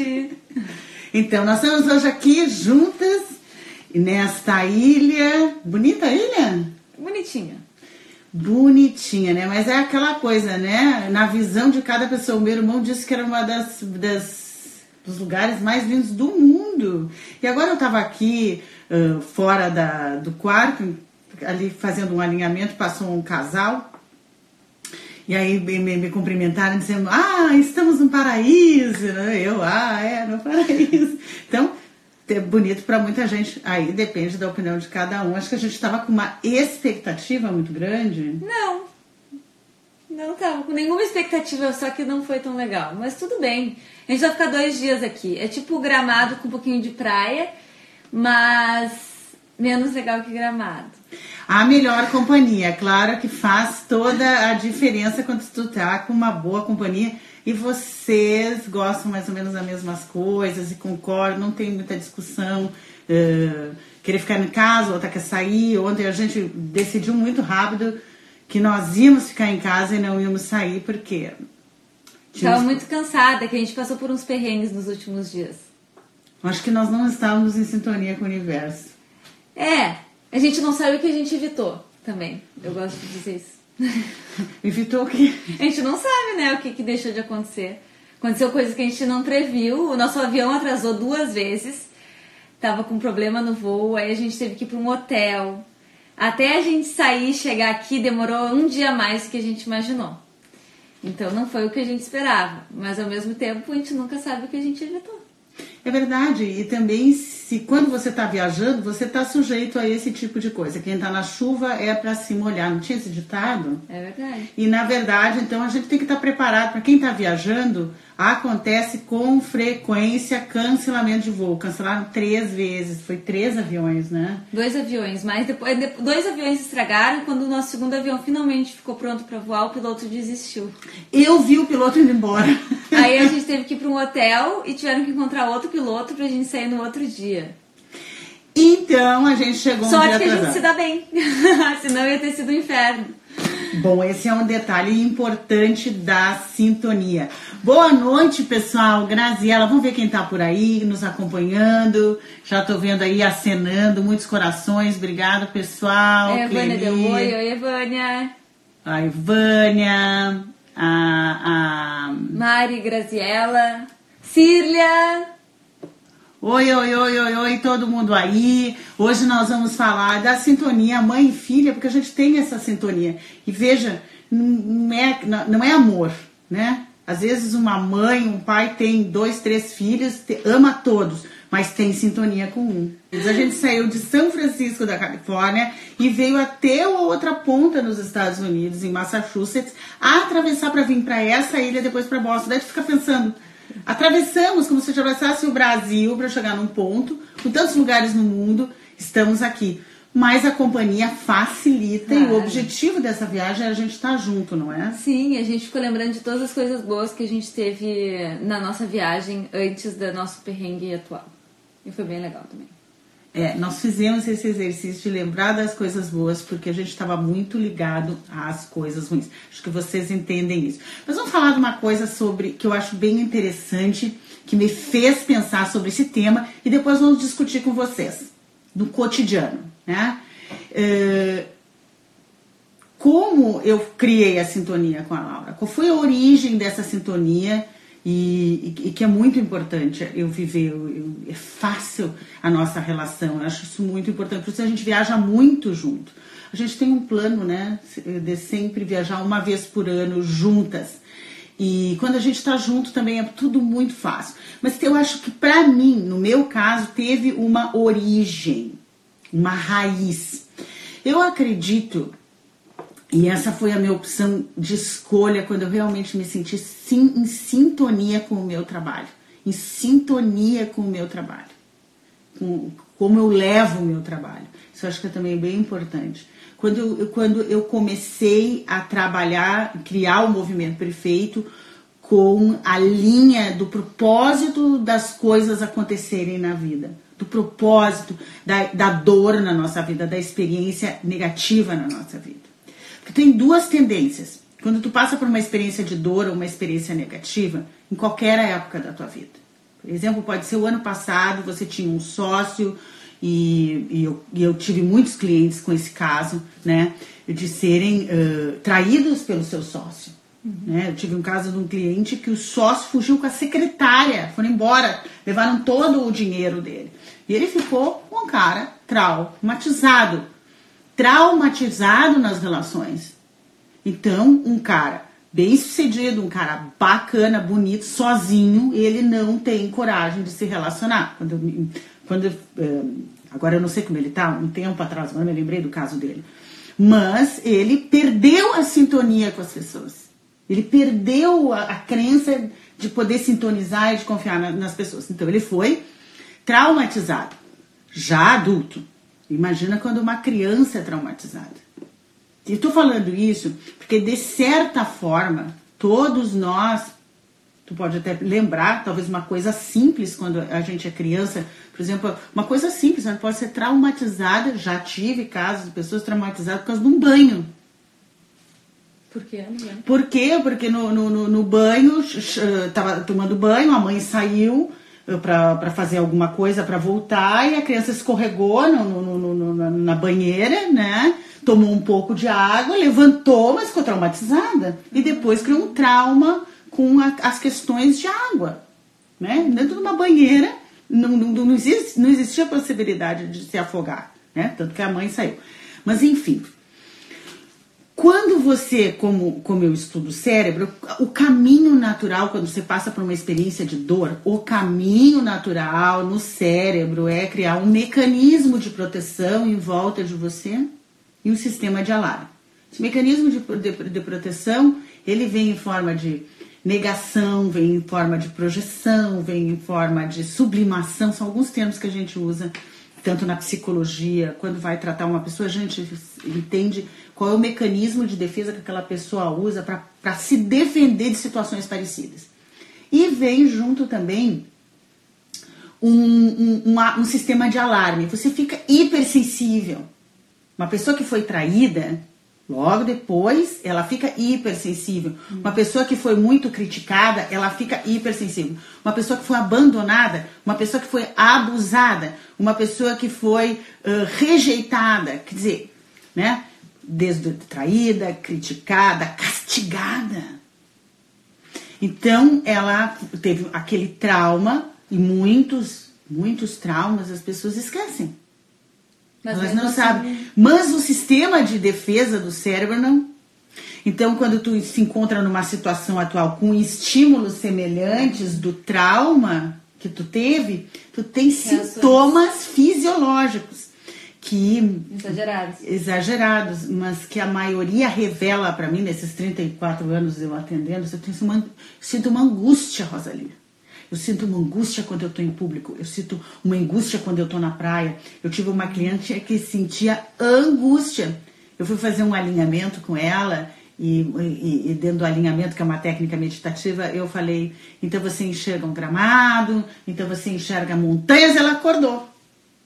noite. Então, nós estamos hoje aqui juntas nesta ilha. Bonita ilha? Bonitinha. Bonitinha, né? Mas é aquela coisa, né? Na visão de cada pessoa. O meu irmão disse que era uma das, das dos lugares mais lindos do mundo. E agora eu estava aqui uh, fora da, do quarto, ali fazendo um alinhamento, passou um casal. E aí me, me, cumprimentaram dizendo, ah, estamos no paraíso. Eu, ah, é, no paraíso. Então, é bonito para muita gente. Aí depende da opinião de cada um. Acho que a gente estava com uma expectativa muito grande. Não. Não tava com nenhuma expectativa, só que não foi tão legal. Mas tudo bem. A gente vai ficar dois dias aqui. É tipo gramado com um pouquinho de praia, mas menos legal que gramado. A melhor companhia, claro que faz toda a diferença quando tu tá com uma boa companhia e vocês gostam mais ou menos das mesmas coisas e concordam, não tem muita discussão. Uh, querer ficar em casa, outra quer sair. Ontem a gente decidiu muito rápido que nós íamos ficar em casa e não íamos sair porque. Estava muito cansada, que a gente passou por uns perrengues nos últimos dias. Acho que nós não estávamos em sintonia com o universo. É, a gente não sabe o que a gente evitou também. Eu gosto de dizer isso. Evitou o quê? A gente não sabe, né, o que, que deixou de acontecer. Aconteceu coisas que a gente não previu. O nosso avião atrasou duas vezes. Tava com problema no voo, aí a gente teve que ir para um hotel. Até a gente sair e chegar aqui demorou um dia mais do que a gente imaginou. Então não foi o que a gente esperava, mas ao mesmo tempo a gente nunca sabe o que a gente evitou. É verdade, e também se quando você está viajando, você está sujeito a esse tipo de coisa. Quem está na chuva é para se molhar, não tinha esse ditado? É verdade. E na verdade, então a gente tem que estar tá preparado para quem está viajando acontece com frequência cancelamento de voo. Cancelaram três vezes, foi três aviões, né? Dois aviões, mas depois dois aviões estragaram. Quando o nosso segundo avião finalmente ficou pronto para voar, o piloto desistiu. Eu vi o piloto indo embora. Aí a gente teve que ir para um hotel e tiveram que encontrar outro piloto para a gente sair no outro dia. Então a gente chegou um Sorte dia que a gente atrasado. se dá bem, senão ia ter sido um inferno. Bom, esse é um detalhe importante da sintonia. Boa noite, pessoal. Graziela, vamos ver quem tá por aí nos acompanhando. Já tô vendo aí acenando, muitos corações. Obrigado, pessoal. É, Vânia deu oi, oi, Vânia. A Ivânia, a, a... Mari, Graziella, Cília. Oi, oi, oi, oi, oi, todo mundo aí. Hoje nós vamos falar da sintonia mãe e filha, porque a gente tem essa sintonia. E veja, não é, não é amor, né? Às vezes uma mãe, um pai tem dois, três filhos, ama todos, mas tem sintonia com um. A gente saiu de São Francisco da Califórnia e veio até a outra ponta nos Estados Unidos, em Massachusetts, a atravessar para vir para essa ilha, depois para Boston. Daí tu fica pensando, atravessamos como se atravessasse o Brasil para chegar num ponto, com tantos lugares no mundo, estamos aqui. Mas a companhia facilita e o Claro. objetivo dessa viagem é a gente estar junto, não é? Sim, a gente ficou lembrando de todas as coisas boas que a gente teve na nossa viagem antes do nosso perrengue atual. E foi bem legal também. É, nós fizemos esse exercício de lembrar das coisas boas porque a gente estava muito ligado às coisas ruins. Acho que vocês entendem isso. Mas vamos falar de uma coisa sobre que eu acho bem interessante, que me fez pensar sobre esse tema e depois vamos discutir com vocês no cotidiano, né? É, como eu criei a sintonia com a Laura? Qual foi a origem dessa sintonia? E, e- que é muito importante eu viver, eu- eu- é fácil a nossa relação, eu acho isso muito importante, por isso a gente viaja muito junto. A gente tem um plano, né, de sempre viajar uma vez por ano juntas. E quando a gente está junto também é tudo muito fácil. Mas eu acho que para mim, no meu caso, teve uma origem, uma raiz. Eu acredito e essa foi a minha opção de escolha quando eu realmente me senti sim, em sintonia com o meu trabalho. Em sintonia com o meu trabalho. Com como eu levo o meu trabalho. Isso eu acho que é também bem importante. Quando eu, quando eu comecei a trabalhar, criar o movimento perfeito com a linha do propósito das coisas acontecerem na vida. Do propósito da, da dor na nossa vida, da experiência negativa na nossa vida. Porque tem duas tendências. Quando tu passa por uma experiência de dor ou uma experiência negativa, em qualquer época da tua vida, Por exemplo, pode ser o ano passado, você tinha um sócio e, e, eu, e eu, tive muitos clientes com esse caso, né, de serem uh, traídos pelo seu sócio. Uhum. Né? Eu tive um caso de um cliente que o sócio fugiu com a secretária, foram embora, levaram todo o dinheiro dele. E ele ficou um cara traumatizado, traumatizado nas relações. Então, um cara bem sucedido, um cara bacana, bonito, sozinho, ele não tem coragem de se relacionar. Quando eu, quando eu, eh, agora eu não sei como ele tá, um tempo atrás, agora me lembrei do caso dele. Mas ele perdeu a sintonia com as pessoas. Ele perdeu a, a crença de poder sintonizar e de confiar na, nas pessoas. Então ele foi traumatizado, já adulto. Imagina quando uma criança é traumatizada. E estou falando isso porque, de certa forma, todos nós, tu pode até lembrar, talvez uma coisa simples quando a gente é criança, por exemplo, uma coisa simples, a gente pode ser traumatizada, já tive casos de pessoas traumatizadas por causa de um banho. Por quê? Por quê? Porque no, no, no banho, estava tomando banho, a mãe saiu para fazer alguma coisa para voltar e a criança escorregou no, no, no, na banheira, né? tomou um pouco de água, levantou, mas ficou traumatizada. E depois criou um trauma com a, as questões de água. Né? Dentro de uma banheira não, não, não, existe, não existia possibilidade de se afogar. Né? Tanto que a mãe saiu. Mas enfim. Quando você, como, como eu estudo o cérebro, o caminho natural, quando você passa por uma experiência de dor, o caminho natural no cérebro é criar um mecanismo de proteção em volta de você e um sistema de alarme. Esse mecanismo de, de, de proteção, ele vem em forma de negação, vem em forma de projeção, vem em forma de sublimação, são alguns termos que a gente usa tanto na psicologia, quando vai tratar uma pessoa, a gente entende qual é o mecanismo de defesa que aquela pessoa usa para se defender de situações parecidas. E vem junto também um, um, um, um sistema de alarme. Você fica hipersensível. Uma pessoa que foi traída, logo depois, ela fica hipersensível. Uma pessoa que foi muito criticada, ela fica hipersensível. Uma pessoa que foi abandonada, uma pessoa que foi abusada, uma pessoa que foi uh, rejeitada, quer dizer, né? Traída, criticada, castigada. Então, ela teve aquele trauma e muitos, muitos traumas as pessoas esquecem. Mas Elas não assim... sabem. Mas o sistema de defesa do cérebro não. Então, quando tu se encontra numa situação atual com estímulos semelhantes do trauma que tu teve, tu tem sintomas fisiológicos que exagerados. exagerados, mas que a maioria revela para mim nesses 34 anos eu atendendo, eu tenho uma, sinto uma angústia, Rosalina. Eu sinto uma angústia quando eu estou em público. Eu sinto uma angústia quando eu estou na praia. Eu tive uma cliente que sentia angústia. Eu fui fazer um alinhamento com ela e, e, e, dentro do alinhamento, que é uma técnica meditativa, eu falei: então você enxerga um gramado, então você enxerga montanhas. Ela acordou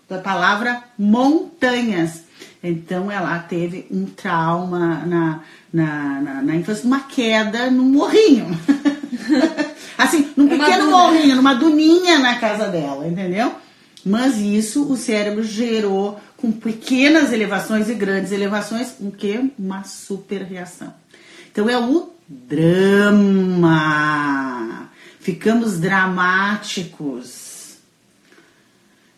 da palavra montanhas. Então ela teve um trauma na, na, na, na infância, uma queda num morrinho. Assim, num pequeno morrinho, numa duninha na casa dela, entendeu? Mas isso o cérebro gerou com pequenas elevações e grandes elevações, o que? Uma super reação. Então é o drama. Ficamos dramáticos.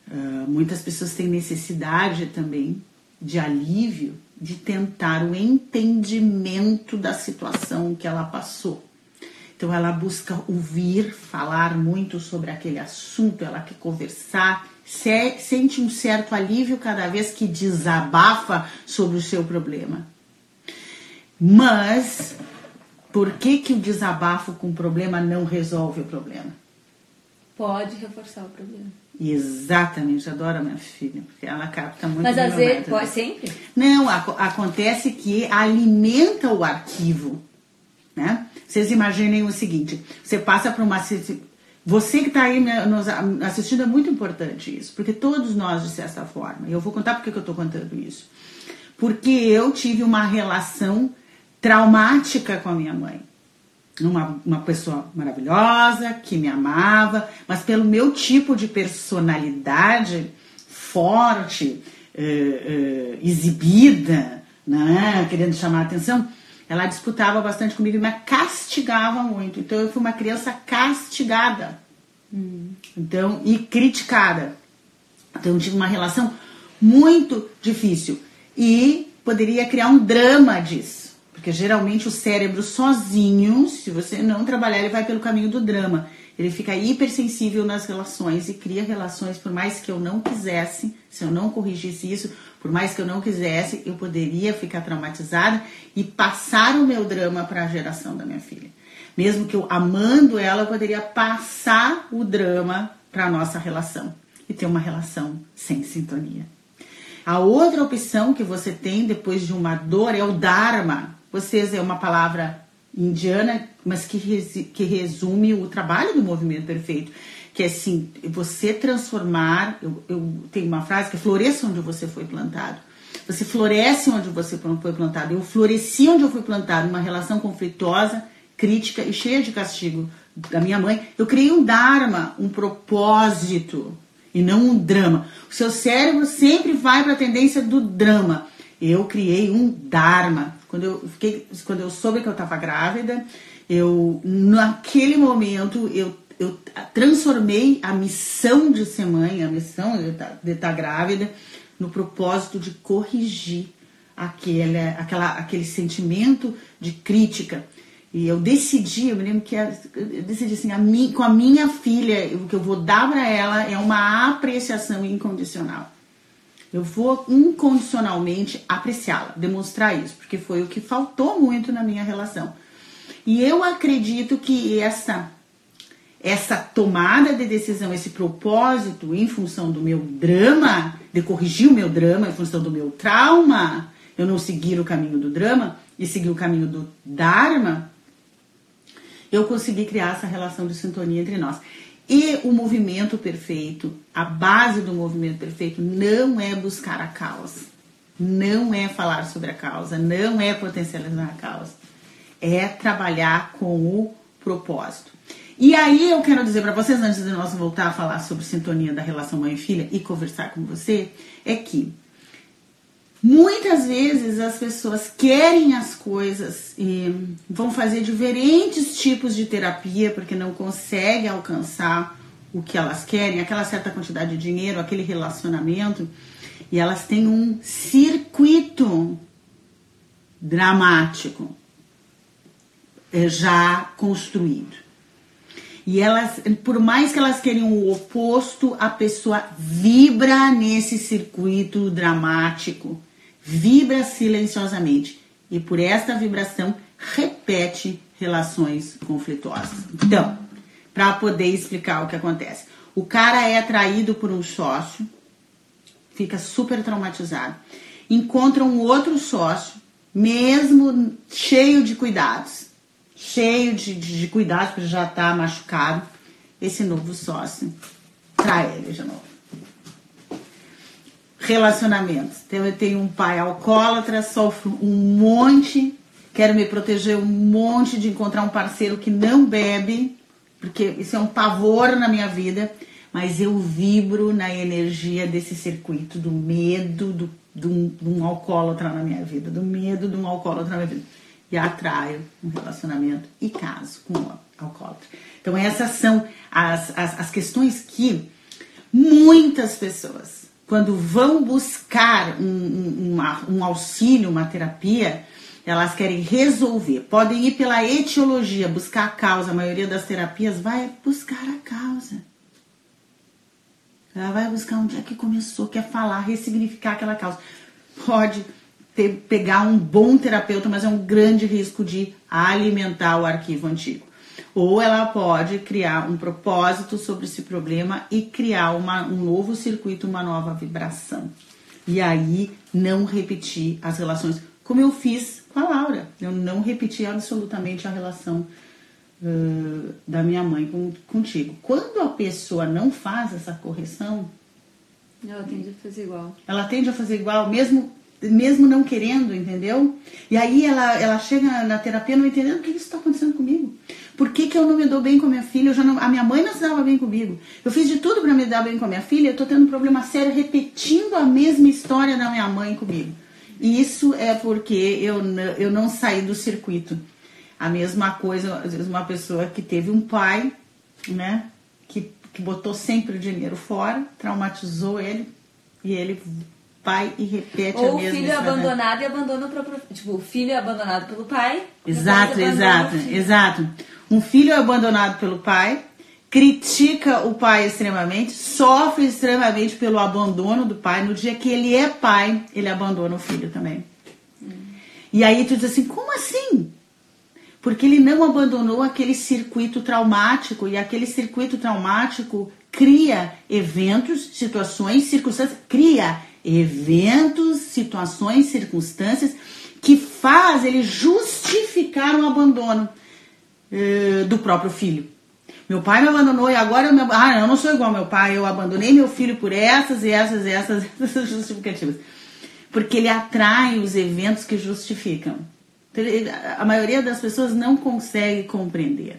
Uh, muitas pessoas têm necessidade também de alívio, de tentar o entendimento da situação que ela passou. Então ela busca ouvir, falar muito sobre aquele assunto, ela quer conversar, se, sente um certo alívio cada vez que desabafa sobre o seu problema. Mas por que, que o desabafo com o problema não resolve o problema? Pode reforçar o problema. Exatamente, adoro a minha filha, porque ela capta muito. Mas às vezes, pode sempre? Não, acontece que alimenta o arquivo, né? Vocês imaginem o seguinte: você passa por uma. Você que está aí nos assistindo é muito importante isso, porque todos nós, de certa forma, e eu vou contar porque que eu estou contando isso. Porque eu tive uma relação traumática com a minha mãe. uma, uma pessoa maravilhosa, que me amava, mas pelo meu tipo de personalidade forte, uh, uh, exibida, né, querendo chamar a atenção, ela disputava bastante comigo e me castigava muito. Então eu fui uma criança castigada. Hum. Então, e criticada. Então eu tive uma relação muito difícil. E poderia criar um drama disso. Porque geralmente o cérebro sozinho, se você não trabalhar, ele vai pelo caminho do drama. Ele fica hipersensível nas relações e cria relações, por mais que eu não quisesse, se eu não corrigisse isso, por mais que eu não quisesse, eu poderia ficar traumatizada e passar o meu drama para a geração da minha filha. Mesmo que eu amando ela, eu poderia passar o drama para a nossa relação e ter uma relação sem sintonia. A outra opção que você tem depois de uma dor é o Dharma. Vocês é uma palavra indiana, mas que, que resume o trabalho do movimento perfeito que é assim, você transformar, eu, eu tenho uma frase que é floresça onde você foi plantado. Você floresce onde você foi plantado. Eu floresci onde eu fui plantado, uma relação conflituosa, crítica e cheia de castigo da minha mãe. Eu criei um dharma, um propósito e não um drama. O seu cérebro sempre vai para a tendência do drama. Eu criei um dharma. Quando eu fiquei, quando eu soube que eu estava grávida, eu naquele momento eu eu transformei a missão de ser mãe, a missão de estar, de estar grávida, no propósito de corrigir aquele, aquela, aquele sentimento de crítica. E eu decidi, eu me lembro que eu decidi assim, a mim, com a minha filha, o que eu vou dar para ela é uma apreciação incondicional. Eu vou incondicionalmente apreciá-la, demonstrar isso, porque foi o que faltou muito na minha relação. E eu acredito que essa essa tomada de decisão, esse propósito em função do meu drama, de corrigir o meu drama em função do meu trauma, eu não seguir o caminho do drama e seguir o caminho do Dharma, eu consegui criar essa relação de sintonia entre nós. E o movimento perfeito, a base do movimento perfeito não é buscar a causa, não é falar sobre a causa, não é potencializar a causa, é trabalhar com o propósito. E aí eu quero dizer para vocês, antes de nós voltar a falar sobre sintonia da relação mãe e filha e conversar com você, é que muitas vezes as pessoas querem as coisas e vão fazer diferentes tipos de terapia porque não conseguem alcançar o que elas querem, aquela certa quantidade de dinheiro, aquele relacionamento, e elas têm um circuito dramático eh, já construído. E elas, por mais que elas queiram o oposto, a pessoa vibra nesse circuito dramático, vibra silenciosamente. E por esta vibração repete relações conflituosas. Então, para poder explicar o que acontece. O cara é atraído por um sócio, fica super traumatizado. Encontra um outro sócio, mesmo cheio de cuidados cheio de, de, de cuidados, porque já está machucado, esse novo sócio trai ele de novo. Relacionamentos. Então, eu tenho um pai alcoólatra, sofro um monte, quero me proteger um monte de encontrar um parceiro que não bebe, porque isso é um pavor na minha vida, mas eu vibro na energia desse circuito do medo do, do, de um alcoólatra na minha vida, do medo de um alcoólatra na minha vida e atraio um relacionamento e caso com o alcoólatra. Então, essas são as, as, as questões que muitas pessoas, quando vão buscar um, um, uma, um auxílio, uma terapia, elas querem resolver. Podem ir pela etiologia, buscar a causa. A maioria das terapias vai buscar a causa. Ela vai buscar onde é que começou, quer falar, ressignificar aquela causa. Pode ter, pegar um bom terapeuta, mas é um grande risco de alimentar o arquivo antigo. Ou ela pode criar um propósito sobre esse problema e criar uma, um novo circuito, uma nova vibração. E aí não repetir as relações, como eu fiz com a Laura. Eu não repeti absolutamente a relação uh, da minha mãe com, contigo. Quando a pessoa não faz essa correção, ela tende a fazer igual. Ela tende a fazer igual, mesmo mesmo não querendo, entendeu? E aí ela, ela chega na terapia não entendendo o que está acontecendo comigo. Por que, que eu não me dou bem com a minha filha? Eu já não, a minha mãe não se dava bem comigo. Eu fiz de tudo para me dar bem com a minha filha. Eu estou tendo um problema sério repetindo a mesma história da minha mãe comigo. E isso é porque eu, eu não saí do circuito. A mesma coisa, às vezes, uma pessoa que teve um pai, né, que, que botou sempre o dinheiro fora, traumatizou ele, e ele vai e repete Ou a mesma o filho é abandonado e abandona o próprio. Tipo, o filho é abandonado pelo pai. Exato, exato, exato. Um filho é abandonado pelo pai, critica o pai extremamente, sofre extremamente pelo abandono do pai. No dia que ele é pai, ele abandona o filho também. E aí tu diz assim: como assim? porque ele não abandonou aquele circuito traumático e aquele circuito traumático cria eventos, situações, circunstâncias, cria eventos, situações, circunstâncias que faz ele justificar o abandono uh, do próprio filho. Meu pai me abandonou e agora eu, me, ah, eu não sou igual ao meu pai, eu abandonei meu filho por essas e essas e essas, essas justificativas. Porque ele atrai os eventos que justificam. A maioria das pessoas não consegue compreender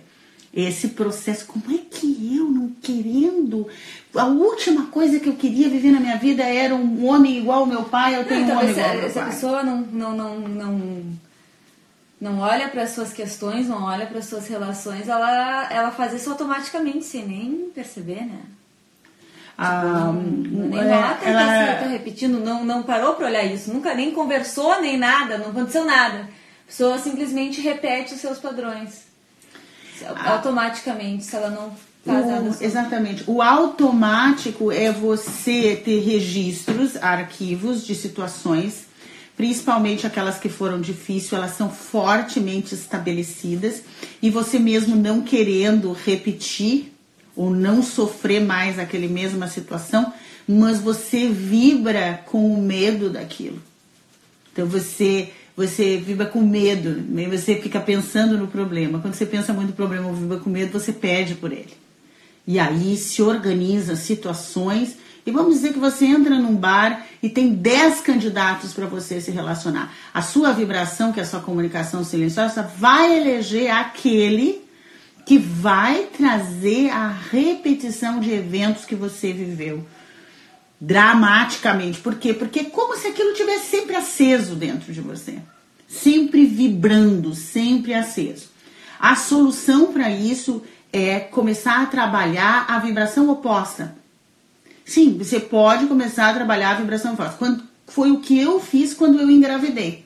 esse processo. Como é que eu, não querendo. A última coisa que eu queria viver na minha vida era um homem igual ao meu pai, eu tenho não, um homem igual ao meu essa pai. pessoa não, não, não, não, não olha para as suas questões, não olha para as suas relações, ela, ela faz isso automaticamente, sem nem perceber, né? Ah, tipo, nem é, ela, ela... tá repetindo, não, não parou para olhar isso, nunca nem conversou, nem nada, não aconteceu nada pessoa simplesmente repete os seus padrões. Ah. Automaticamente, se ela não faz o, nada. Exatamente. O automático é você ter registros, arquivos de situações, principalmente aquelas que foram difíceis, elas são fortemente estabelecidas e você mesmo não querendo repetir ou não sofrer mais aquele mesma situação, mas você vibra com o medo daquilo. Então você você vibra com medo, né? você fica pensando no problema. Quando você pensa muito no problema ou vibra com medo, você pede por ele. E aí se organiza situações. E vamos dizer que você entra num bar e tem 10 candidatos para você se relacionar. A sua vibração, que é a sua comunicação silenciosa, vai eleger aquele que vai trazer a repetição de eventos que você viveu dramaticamente. Por quê? Porque é como se aquilo tivesse sempre aceso dentro de você. Sempre vibrando, sempre aceso. A solução para isso é começar a trabalhar a vibração oposta. Sim, você pode começar a trabalhar a vibração oposta. Quando, foi o que eu fiz quando eu engravidei.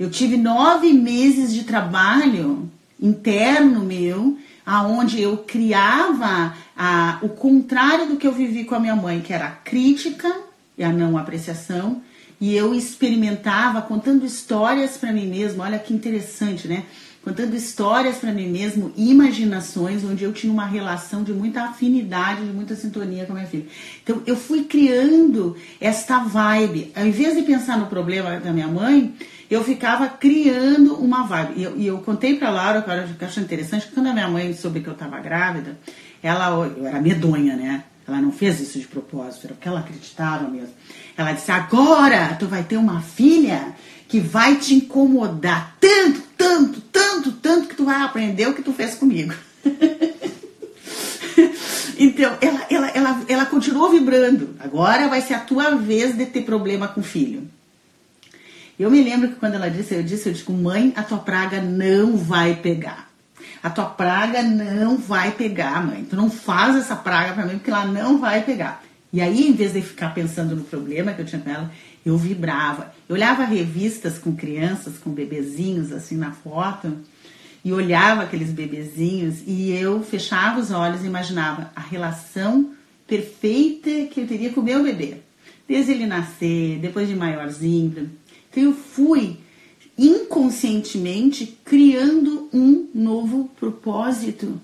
Eu tive nove meses de trabalho interno meu aonde eu criava a, o contrário do que eu vivi com a minha mãe, que era a crítica e a não apreciação, e eu experimentava contando histórias para mim mesmo. Olha que interessante, né? Contando histórias para mim mesmo, imaginações, onde eu tinha uma relação de muita afinidade, de muita sintonia com a minha filha. Então eu fui criando esta vibe. Ao invés de pensar no problema da minha mãe, eu ficava criando uma vibe. E eu, e eu contei para Laura, que eu acho interessante, que quando a minha mãe soube que eu estava grávida, ela, eu era medonha, né? Ela não fez isso de propósito, era porque ela acreditava mesmo. Ela disse: agora tu vai ter uma filha que vai te incomodar tanto, tanto, tanto, tanto que tu vai aprender o que tu fez comigo. então, ela, ela, ela, ela continuou vibrando. Agora vai ser a tua vez de ter problema com o filho. Eu me lembro que quando ela disse, eu disse, eu digo, mãe, a tua praga não vai pegar. A tua praga não vai pegar, mãe. Tu não faz essa praga para mim porque ela não vai pegar. E aí, em vez de ficar pensando no problema que eu tinha com ela, eu vibrava. Eu olhava revistas com crianças, com bebezinhos assim na foto, e olhava aqueles bebezinhos e eu fechava os olhos e imaginava a relação perfeita que eu teria com o meu bebê. Desde ele nascer, depois de maiorzinho, então eu fui inconscientemente criando um novo propósito.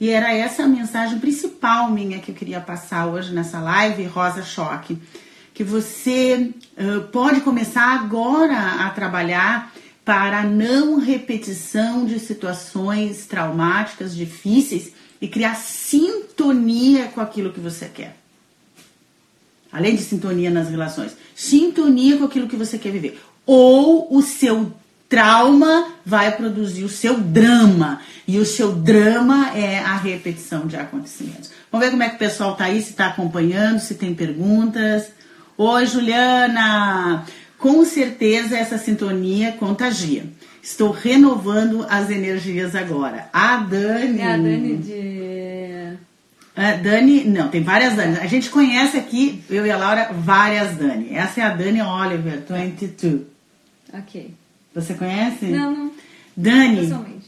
E era essa a mensagem principal minha que eu queria passar hoje nessa live, Rosa Choque. Que você uh, pode começar agora a trabalhar para a não repetição de situações traumáticas, difíceis e criar sintonia com aquilo que você quer. Além de sintonia nas relações, sintonia com aquilo que você quer viver. Ou o seu trauma vai produzir o seu drama. E o seu drama é a repetição de acontecimentos. Vamos ver como é que o pessoal tá aí, se está acompanhando, se tem perguntas. Oi, Juliana! Com certeza essa sintonia contagia. Estou renovando as energias agora. A Dani. É a Dani de. A Dani, não, tem várias Dani. A gente conhece aqui, eu e a Laura, várias Dani. Essa é a Dani Oliver, 22. Ok. Você conhece? Não, não. Dani, Pessoalmente.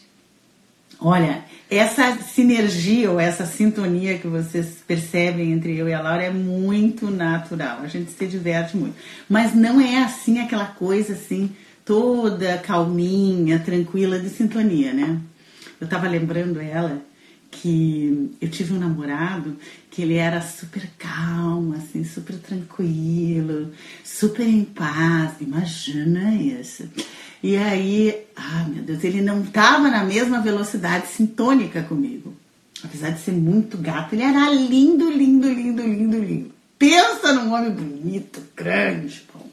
olha, essa sinergia ou essa sintonia que vocês percebem entre eu e a Laura é muito natural. A gente se diverte muito. Mas não é assim aquela coisa assim, toda calminha, tranquila de sintonia, né? Eu tava lembrando ela que eu tive um namorado que ele era super calmo, assim, super tranquilo, super em paz. Imagina isso. E aí, ah, meu Deus, ele não estava na mesma velocidade sintônica comigo. Apesar de ser muito gato, ele era lindo, lindo, lindo, lindo, lindo. Pensa num homem bonito, grande, bom.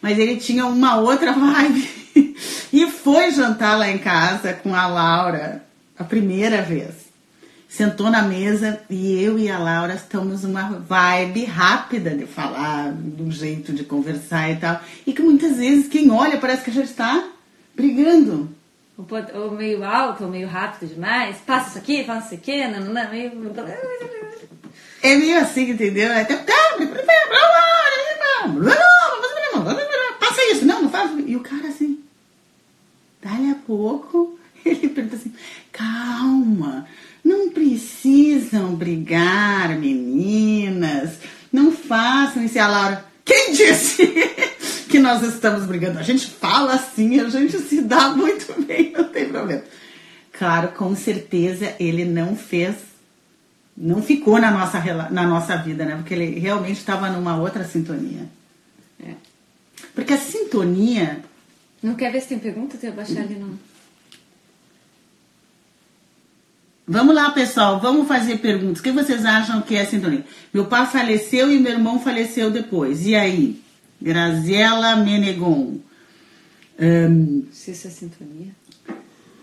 Mas ele tinha uma outra vibe. e foi jantar lá em casa com a Laura a primeira vez. Sentou na mesa e eu e a Laura estamos numa vibe rápida de falar, de um jeito de conversar e tal. E que muitas vezes quem olha parece que a gente está brigando. Ou, meio alto, ou meio rápido demais. Passa isso aqui, passa isso aqui, não, não, não, meio. É meio assim, entendeu? Até. Passa isso, não, não faz. E o cara assim. Dali a pouco, ele pergunta assim: calma, não precisam brigar, meninas. Não façam isso. E a Laura, quem disse que nós estamos brigando? A gente fala assim, a gente se dá muito bem, não tem problema. Claro, com certeza ele não fez não ficou na nossa, na nossa vida, né? Porque ele realmente estava numa outra sintonia. É. Porque a sintonia. Não quer ver se tem pergunta? Tem que baixar ali no. Vamos lá, pessoal, vamos fazer perguntas. O que vocês acham que é sintonia? Meu pai faleceu e meu irmão faleceu depois. E aí? Graziela Menegon. Ahn, Se isso é sintonia.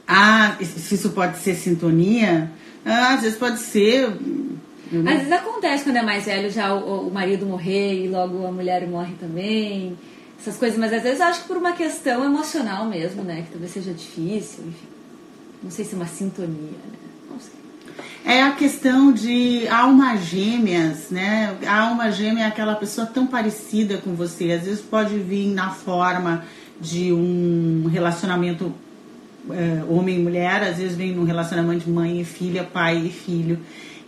ah, se isso pode ser sintonia? Ah, às vezes pode ser. Às vezes acontece quando é mais velho já o, o marido morrer e logo a mulher morre também. Essas coisas, mas às vezes eu acho que por uma questão emocional mesmo, né? Que talvez seja difícil, enfim. Não sei se é uma sintonia, né? É a questão de almas gêmeas, né? A alma gêmea é aquela pessoa tão parecida com você. Às vezes pode vir na forma de um relacionamento é, homem e mulher, às vezes vem num relacionamento de mãe e filha, pai e filho.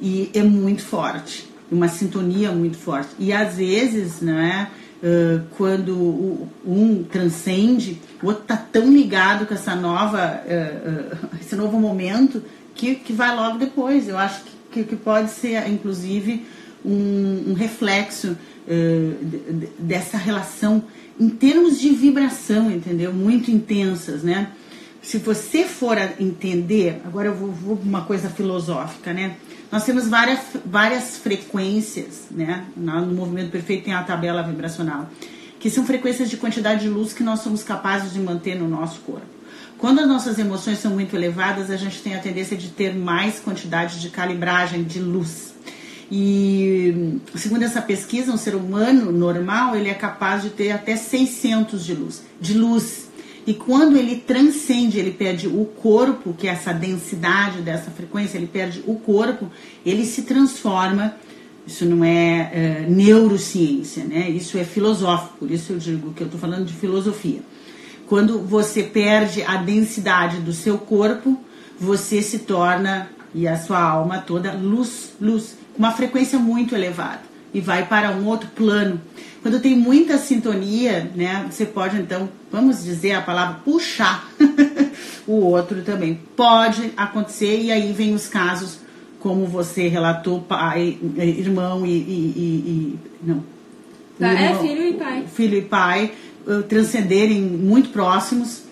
E é muito forte, uma sintonia muito forte. E às vezes, né? Uh, quando um transcende, o outro tá tão ligado com essa nova, uh, uh, esse novo momento que, que vai logo depois. Eu acho que, que, pode ser, inclusive, um, um reflexo uh, de- de- dessa relação em termos de vibração, entendeu? Muito intensas, né? Se você for entender, agora eu vou, vou uma coisa filosófica, né? Nós temos várias, várias frequências, né? No movimento perfeito tem a tabela vibracional, que são frequências de quantidade de luz que nós somos capazes de manter no nosso corpo. Quando as nossas emoções são muito elevadas, a gente tem a tendência de ter mais quantidade de calibragem de luz. E segundo essa pesquisa, um ser humano normal, ele é capaz de ter até 600 de luz, de luz. E quando ele transcende, ele perde o corpo, que é essa densidade dessa frequência, ele perde o corpo, ele se transforma. Isso não é, é, neurociência, né? Isso é filosófico, por isso eu digo que eu estou falando de filosofia. Quando você perde a densidade do seu corpo, você se torna, e a sua alma toda, luz, luz, uma frequência muito elevada e vai para um outro plano. Quando tem muita sintonia, né, você pode então, vamos dizer a palavra puxar o outro também. Pode acontecer e aí vem os casos como você relatou, pai, irmão e, e, e- e- não. Tá, é Irmão- filho e pai. Filho e pai transcenderem muito próximos,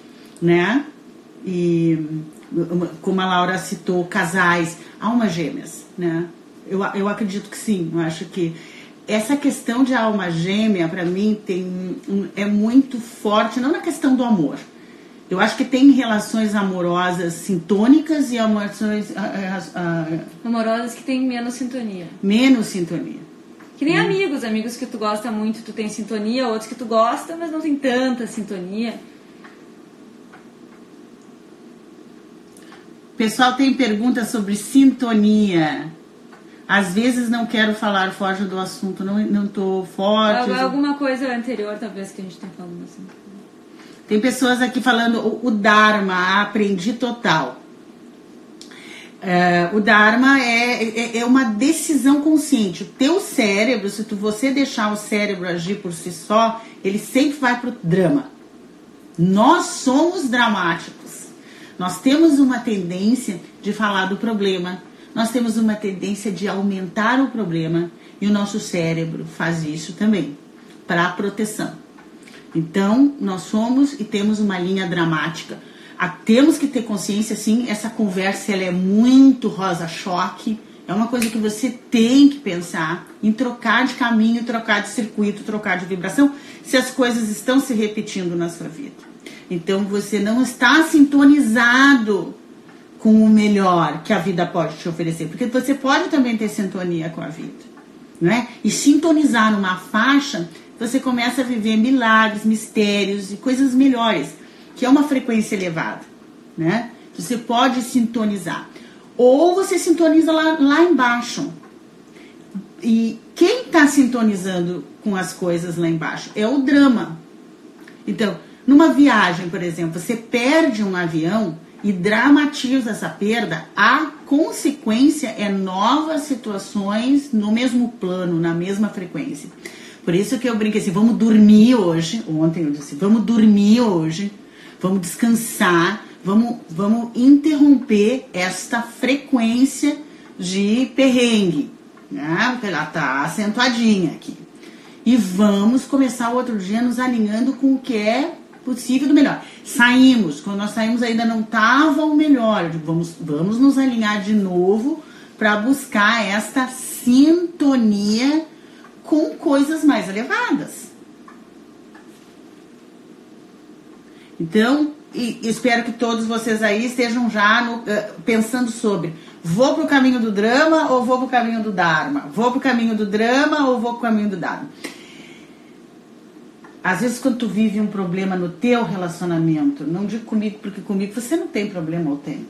né? E como a Laura citou, casais, almas gêmeas, né? Eu, eu acredito que sim, eu acho que essa questão de alma gêmea, para mim, tem é muito forte, não na questão do amor. Eu acho que tem relações amorosas sintônicas e amorosas, amorosas que têm menos sintonia. Menos sintonia. Que nem hum. amigos, amigos que tu gosta muito, tu tem sintonia, outros que tu gosta, mas não tem tanta sintonia. Pessoal tem perguntas sobre sintonia. Às vezes não quero falar foge do assunto, não, não tô forte. Alguma coisa anterior, talvez, que a gente tenha falado assim. Tem pessoas aqui falando o, o Dharma, aprendi total. É, o Dharma é, é, é, uma decisão consciente. O teu cérebro, se tu, você deixar o cérebro agir por si só, ele sempre vai pro drama. Nós somos dramáticos. Nós temos uma tendência de falar do problema, nós temos uma tendência de aumentar o problema e o nosso cérebro faz isso também para proteção. Então, nós somos e temos uma linha dramática. A, temos que ter consciência, sim, essa conversa ela é muito rosa-choque. É uma coisa que você tem que pensar em trocar de caminho, trocar de circuito, trocar de vibração, se as coisas estão se repetindo na sua vida. Então, você não está sintonizado com o melhor que a vida pode te oferecer, porque você pode também ter sintonia com a vida, né? E sintonizar numa faixa, você começa a viver milagres, mistérios e coisas melhores, que é uma frequência elevada, né? Você pode sintonizar. Ou você sintoniza lá, lá embaixo. E quem está sintonizando com as coisas lá embaixo é o drama. Então, numa viagem, por exemplo, você perde um avião, e dramatiza essa perda, a consequência é novas situações no mesmo plano, na mesma frequência. Por isso que eu brinquei assim, vamos dormir hoje. Ontem eu disse, vamos dormir hoje, vamos descansar, vamos, vamos interromper esta frequência de perrengue, né? Porque ela tá acentuadinha aqui. E vamos começar o outro dia nos alinhando com o que é possível do melhor. Saímos, quando nós saímos ainda não estava o melhor. Vamos, vamos nos alinhar de novo para buscar esta sintonia com coisas mais elevadas. Então, espero que todos vocês aí estejam já no, uh, pensando sobre vou para o caminho do drama ou vou para o caminho do Dharma? Vou para o caminho do drama ou vou para o caminho do Dharma? Às vezes quando tu vive um problema no teu relacionamento, não digo comigo porque comigo você não tem problema ou tem.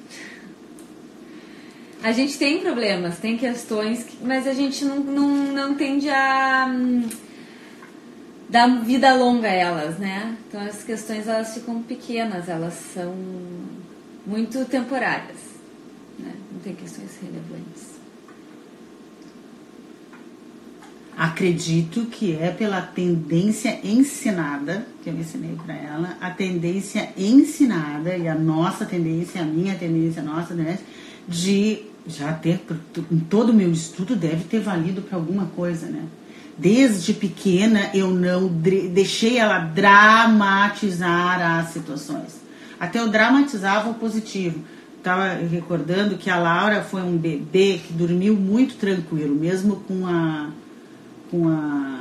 A gente tem problemas, tem questões, mas a gente não, não, não tende a dar vida longa a elas, né? Então as questões elas ficam pequenas, elas são muito temporárias, né? Não tem questões relevantes. Acredito que é pela tendência ensinada, que eu ensinei para ela, a tendência ensinada, e a nossa tendência, a minha tendência, a nossa tendência, de já ter, em todo o meu estudo, deve ter valido para alguma coisa, né? Desde pequena eu não deixei ela dramatizar as situações. Até eu dramatizava o positivo. Estava recordando que a Laura foi um bebê que dormiu muito tranquilo, mesmo com a com a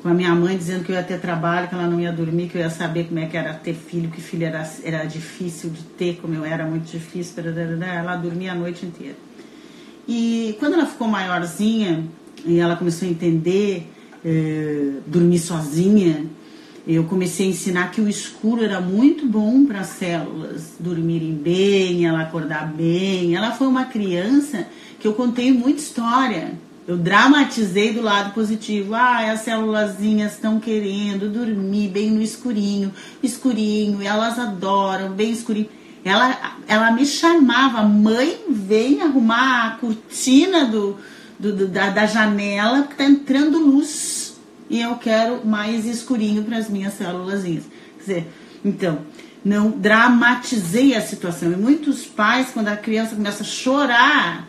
com a minha mãe dizendo que eu ia ter trabalho, que ela não ia dormir, que eu ia saber como é que era ter filho, que filho era, era difícil de ter, como eu era muito difícil, ela dormia a noite inteira. E quando ela ficou maiorzinha e ela começou a entender é, dormir sozinha, eu comecei a ensinar que o escuro era muito bom para as células dormirem bem, ela acordar bem. Ela foi uma criança que eu contei muita história eu dramatizei do lado positivo. Ah, as célulazinhas estão querendo dormir bem no escurinho, escurinho, elas adoram, bem escurinho. Ela, ela me chamava, mãe, vem arrumar a cortina do, do, do da, da janela, porque tá entrando luz. E eu quero mais escurinho para as minhas célulazinhas. Quer dizer, então, não dramatizei a situação. E muitos pais, quando a criança começa a chorar,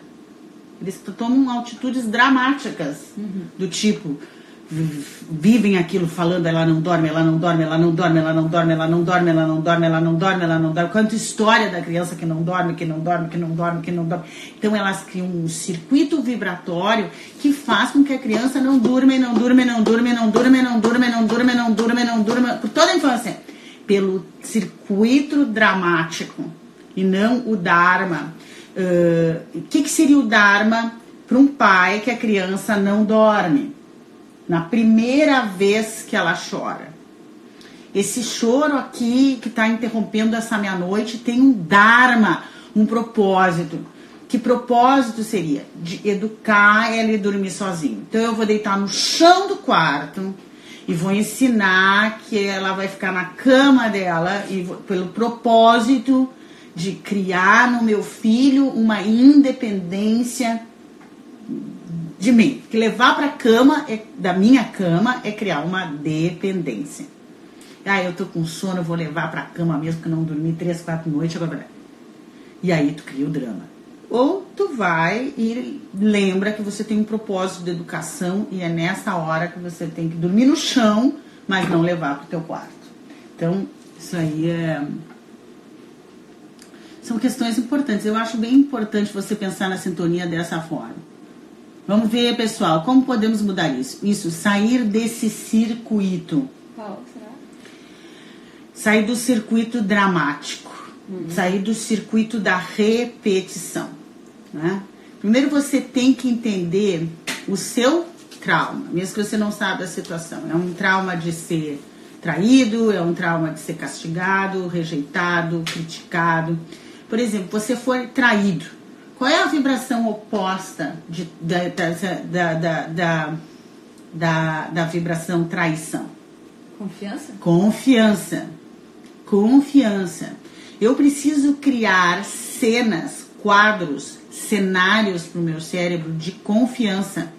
eles tomam altitudes dramáticas, uhum. do tipo, vivem aquilo falando, ela não dorme, ela não dorme, ela não dorme, ela não dorme, ela não dorme, ela não dorme, ela não dorme, ela não dorme. Quanta história da criança que não dorme, que não dorme, que não dorme, que não dorme. Então elas criam um circuito vibratório que faz com que a criança não durma, não durma, não durma, não durma, não durma, não durma, não durma, não durma, por toda a infância. Pelo circuito dramático e não o Dharma. O uh, que seria o Dharma para um pai que a criança não dorme? Na primeira vez que ela chora. Esse choro aqui que está interrompendo essa meia-noite tem um dharma, um propósito. Que propósito seria? De educar ela e dormir sozinho. Então eu vou deitar no chão do quarto e vou ensinar que ela vai ficar na cama dela e vou, pelo propósito de criar no meu filho uma independência de mim. Que levar para cama, é, da minha cama, é criar uma dependência. Ah, eu tô com sono, vou levar para cama mesmo que não dormi três, quatro noites, agora. E aí tu cria o drama. Ou tu vai e lembra que você tem um propósito de educação e é nessa hora que você tem que dormir no chão, mas não levar para o teu quarto. Então, isso aí é são questões importantes. Eu acho bem importante você pensar na sintonia dessa forma. Vamos ver, pessoal, como podemos mudar isso? Isso, sair desse circuito. Qual será? Sair do circuito dramático. Uhum. Sair do circuito da repetição. Né? Primeiro você tem que entender o seu trauma, mesmo que você não saiba a situação. É um trauma de ser traído, é um trauma de ser castigado, rejeitado, criticado. Por exemplo, você foi traído qual é a vibração oposta de, da, da, da, da, da, da vibração traição? Confiança? Confiança. Confiança. Eu preciso criar cenas, quadros, cenários para o meu cérebro de confiança.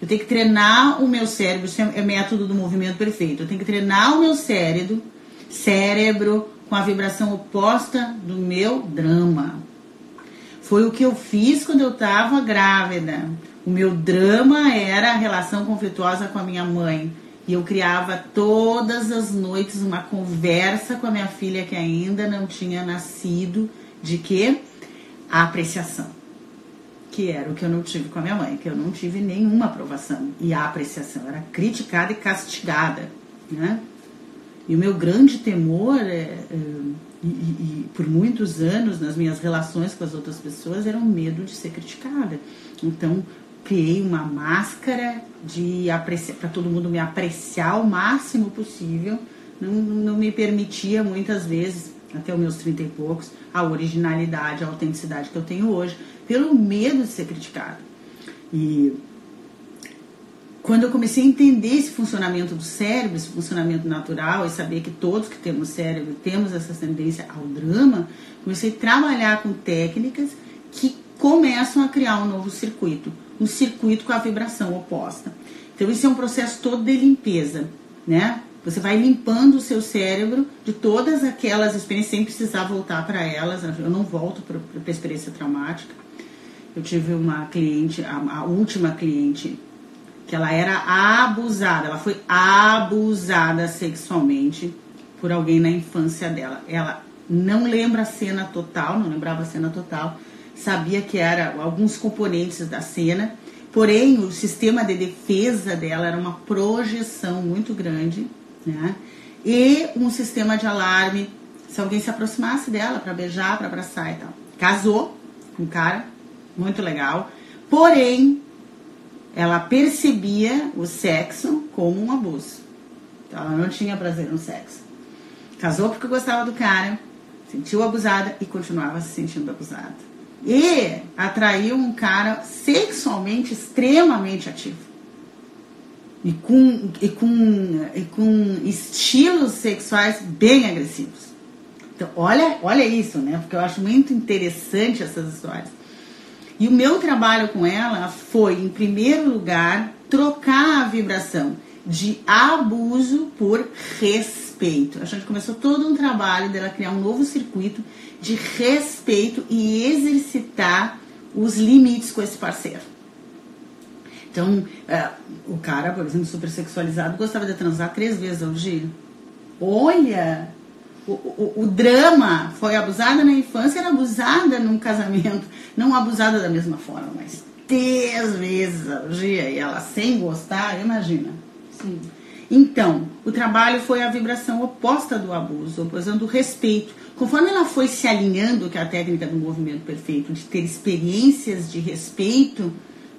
Eu tenho que treinar o meu cérebro, isso é método do movimento perfeito. Eu tenho que treinar o meu cérebro, cérebro com a vibração oposta do meu drama. Foi o que eu fiz quando eu estava grávida. O meu drama era a relação conflituosa com a minha mãe. E eu criava todas as noites uma conversa com a minha filha que ainda não tinha nascido, de que? A apreciação. Que era o que eu não tive com a minha mãe, que eu não tive nenhuma aprovação. E a apreciação era criticada e castigada, né? E o meu grande temor é, é e, e, por muitos anos nas minhas relações com as outras pessoas era o medo de ser criticada. Então criei uma máscara de para todo mundo me apreciar o máximo possível. Não, não me permitia muitas vezes até os meus trinta e poucos a originalidade, a autenticidade que eu tenho hoje, pelo medo de ser criticado. E quando eu comecei a entender esse funcionamento do cérebro, esse funcionamento natural, e saber que todos que temos cérebro temos essa tendência ao drama, comecei a trabalhar com técnicas que começam a criar um novo circuito, um circuito com a vibração oposta. Então, isso é um processo todo de limpeza, né? Você vai limpando o seu cérebro de todas aquelas experiências sem precisar voltar para elas. Eu não volto para a experiência traumática. Eu tive uma cliente, a, a última cliente que ela era abusada, ela foi abusada sexualmente por alguém na infância dela. Ela não lembra a cena total, não lembrava a cena total, sabia que era alguns componentes da cena, porém o sistema de defesa dela era uma projeção muito grande, né? E um sistema de alarme se alguém se aproximasse dela para beijar, para abraçar e tal. Casou com um cara muito legal, porém ela percebia o sexo como um abuso. Então, ela não tinha prazer no sexo. Casou porque gostava do cara, sentiu abusada e continuava se sentindo abusada. E atraiu um cara sexualmente extremamente ativo. E com, e com, e com estilos sexuais bem agressivos. Então, olha, olha isso, né? Porque eu acho muito interessante essas histórias. E o meu trabalho com ela foi, em primeiro lugar, trocar a vibração de abuso por respeito. A gente começou todo um trabalho dela criar um novo circuito de respeito e exercitar os limites com esse parceiro. Então, é, o cara, por exemplo, super sexualizado, gostava de transar três vezes ao dia. Olha! O, o, o, drama foi abusada na infância, era abusada num casamento. Não abusada da mesma forma, mas três vezes ao dia. E ela sem gostar, imagina. Sim. Então, o trabalho foi a vibração oposta do abuso, usando o respeito. Conforme ela foi se alinhando, que é a técnica do movimento perfeito, de ter experiências de respeito,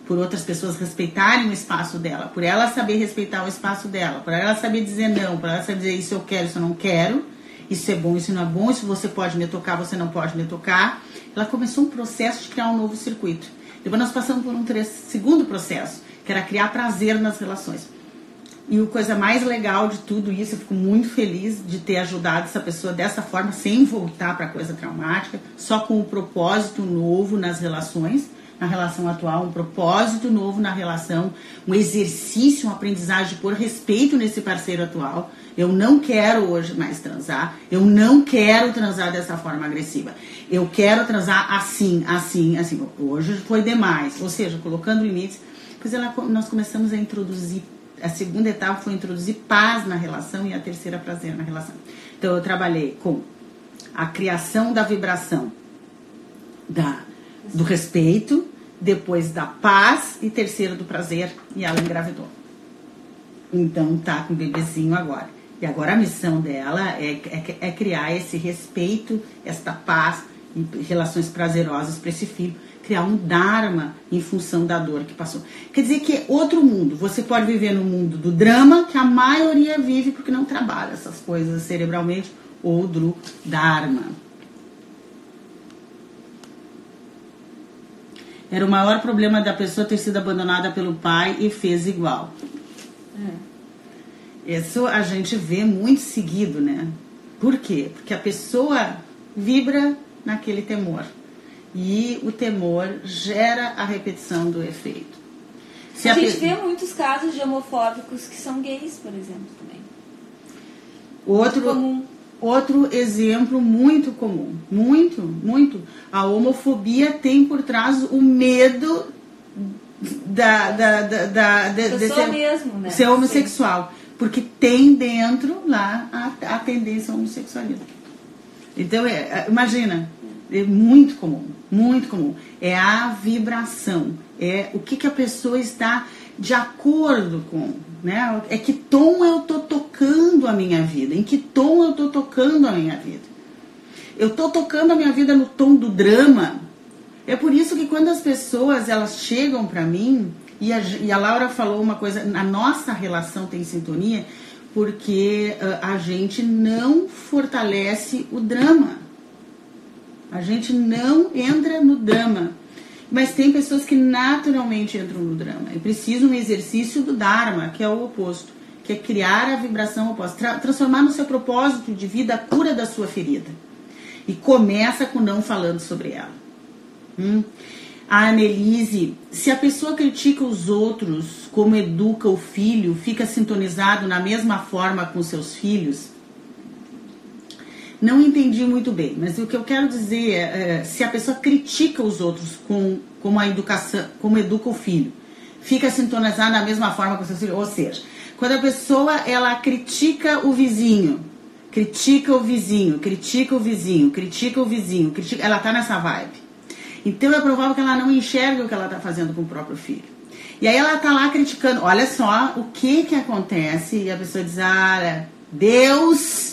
por outras pessoas respeitarem o espaço dela, por ela saber respeitar o espaço dela, por ela saber dizer não, por ela saber dizer isso eu quero, isso eu não quero, isso é bom, isso não é bom, isso você pode me tocar, você não pode me tocar. Ela começou um processo de criar um novo circuito. Depois nós passamos por um segundo processo, que era criar prazer nas relações. E a coisa mais legal de tudo isso, eu fico muito feliz de ter ajudado essa pessoa dessa forma, sem voltar para coisa traumática, só com um propósito novo nas relações na relação atual, um propósito novo na relação, um exercício, uma aprendizagem por respeito nesse parceiro atual. Eu não quero hoje mais transar, eu não quero transar dessa forma agressiva. Eu quero transar assim, assim, assim. Hoje foi demais. Ou seja, colocando limites. Pois ela, nós começamos a introduzir. A segunda etapa foi introduzir paz na relação e a terceira prazer na relação. Então eu trabalhei com a criação da vibração da, do respeito, depois da paz e terceiro do prazer e ela engravidou. Então tá com o bebezinho agora. E agora a missão dela é, é, é criar esse respeito, esta paz e relações prazerosas para esse filho, criar um dharma em função da dor que passou. Quer dizer que é outro mundo. Você pode viver no mundo do drama, que a maioria vive porque não trabalha essas coisas cerebralmente, ou do dharma. Era o maior problema da pessoa ter sido abandonada pelo pai e fez igual. É. Isso a gente vê muito seguido, né? Por quê? Porque a pessoa vibra naquele temor. E o temor gera a repetição do efeito. Se a, a gente pe... vê muitos casos de homofóbicos que são gays, por exemplo, também. Outro, comum. Outro exemplo muito comum, muito, muito. A homofobia tem por trás o medo da, da, da, da de, de ser, mesmo, né? ser homossexual. Sim. Porque tem dentro lá a, a tendência homossexualista. Então, é, é, imagina, é muito comum, muito comum. É a vibração, é o que, que a pessoa está de acordo com, né? É que tom eu tô tocando a minha vida, em que tom eu tô tocando a minha vida. Eu tô tocando a minha vida no tom do drama. É por isso que quando as pessoas elas chegam para mim e a, e a, Laura falou uma coisa, a nossa relação tem sintonia porque a gente não fortalece o drama. A gente não entra no drama. Mas tem pessoas que naturalmente entram no drama. É preciso um exercício do Dharma, que é o oposto, que é criar a vibração oposta, tra transformar no seu propósito de vida a cura da sua ferida. E começa com não falando sobre ela. Hum? A Annelise, se a pessoa critica os outros como educa o filho, fica sintonizado na mesma forma com seus filhos, não entendi muito bem, mas o que eu quero dizer é, é se a pessoa critica os outros com, como a educação, como educa o filho, fica sintonizada da mesma forma com seus filhos, ou seja, quando a pessoa ela critica o vizinho, critica o vizinho, critica o vizinho, critica o vizinho, critica, ela tá nessa vibe. Então é provável que ela não enxergue o que ela está fazendo com o próprio filho. E aí ela tá lá criticando, olha só o que que acontece e a pessoa diz, ah, Deus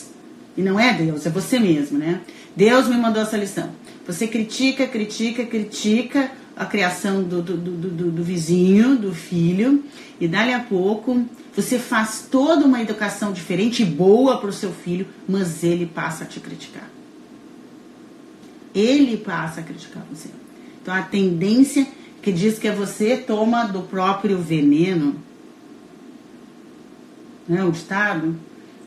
e não é Deus, é você mesmo, né? Deus me mandou essa lição. Você critica, critica, critica a criação do, do, do, do, vizinho, do filho, e dali a pouco você faz toda uma educação diferente e boa para o seu filho, mas ele passa a te criticar. Ele passa a criticar você. Então a tendência que diz que é você toma do próprio veneno, né, o ditado,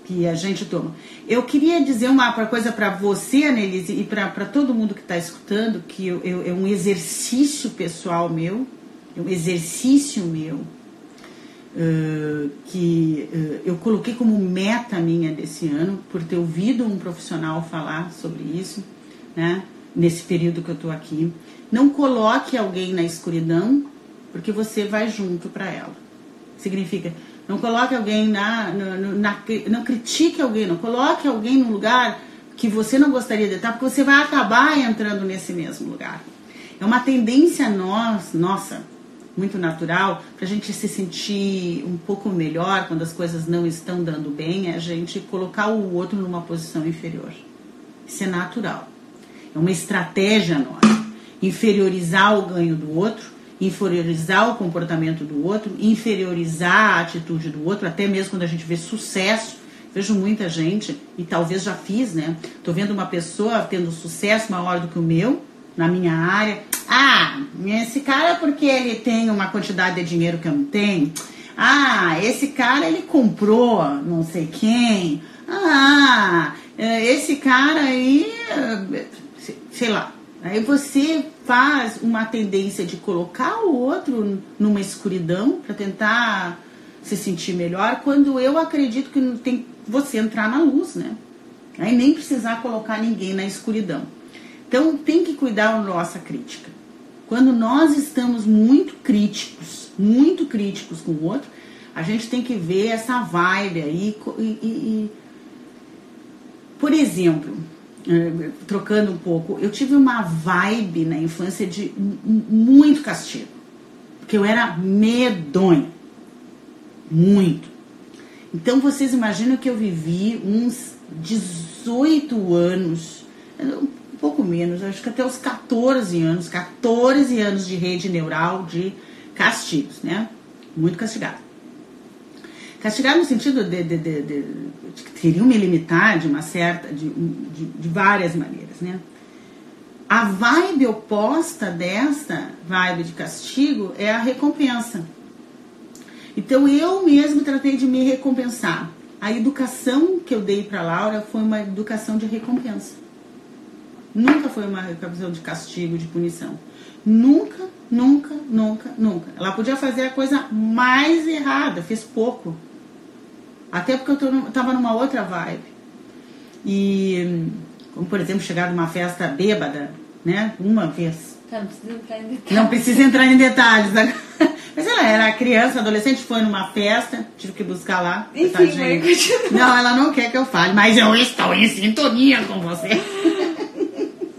que a gente toma. Eu queria dizer uma coisa para você, Annelise, e para todo mundo que está escutando, que eu, eu, é um exercício pessoal meu, é um exercício meu, uh, que uh, eu coloquei como meta minha desse ano, por ter ouvido um profissional falar sobre isso, né, nesse período que eu estou aqui. Não coloque alguém na escuridão, porque você vai junto para ela. Significa, não coloque alguém na, na, na, Não critique alguém, não coloque alguém num lugar que você não gostaria de estar, porque você vai acabar entrando nesse mesmo lugar. É uma tendência nós, nossa, muito natural, para a gente se sentir um pouco melhor quando as coisas não estão dando bem, é a gente colocar o outro numa posição inferior. Isso é natural. É uma estratégia nossa. Inferiorizar o ganho do outro, inferiorizar o comportamento do outro, inferiorizar a atitude do outro, até mesmo quando a gente vê sucesso. Vejo muita gente, e talvez já fiz, né? Tô vendo uma pessoa tendo sucesso maior do que o meu, na minha área. Ah, esse cara é porque ele tem uma quantidade de dinheiro que eu não tenho. Ah, esse cara ele comprou não sei quem. Ah, é, esse cara aí, sei lá. Aí você faz uma tendência de colocar o outro numa escuridão para tentar se sentir melhor, quando eu acredito que tem você entrar na luz, né? Aí nem precisar colocar ninguém na escuridão. Então tem que cuidar da nossa crítica. Quando nós estamos muito críticos, muito críticos com o outro, a gente tem que ver essa vibe aí. E, e, e por exemplo, trocando um pouco, eu tive uma vibe na infância de muito castigo. Porque eu era medonha. Muito. Então vocês imaginam que eu vivi uns 18 anos, pouco menos, acho que até os 14 anos, 14 anos de rede neural de castigos, né? Muito castigado. Castigado no sentido de, de, de, de, de que teriam me limitar de uma certa, de, de, de várias maneiras, né? A vibe oposta dessa vibe de castigo é a recompensa. Então eu mesmo tratei de me recompensar. A educação que eu dei para Laura foi uma educação de recompensa. Nunca foi uma recapitulação de castigo, de punição. Nunca, nunca, nunca, nunca. Ela podia fazer a coisa mais errada, fez pouco. Até porque eu estava numa outra vibe. E, como por exemplo, chegar numa festa bêbada, né? Uma vez. Tá, não precisa entrar em detalhes. Não precisa entrar em detalhes. Mas ela era criança, adolescente, foi numa festa, tive que buscar lá. Enfim, não, ela não quer que eu fale, mas eu estou em sintonia com você.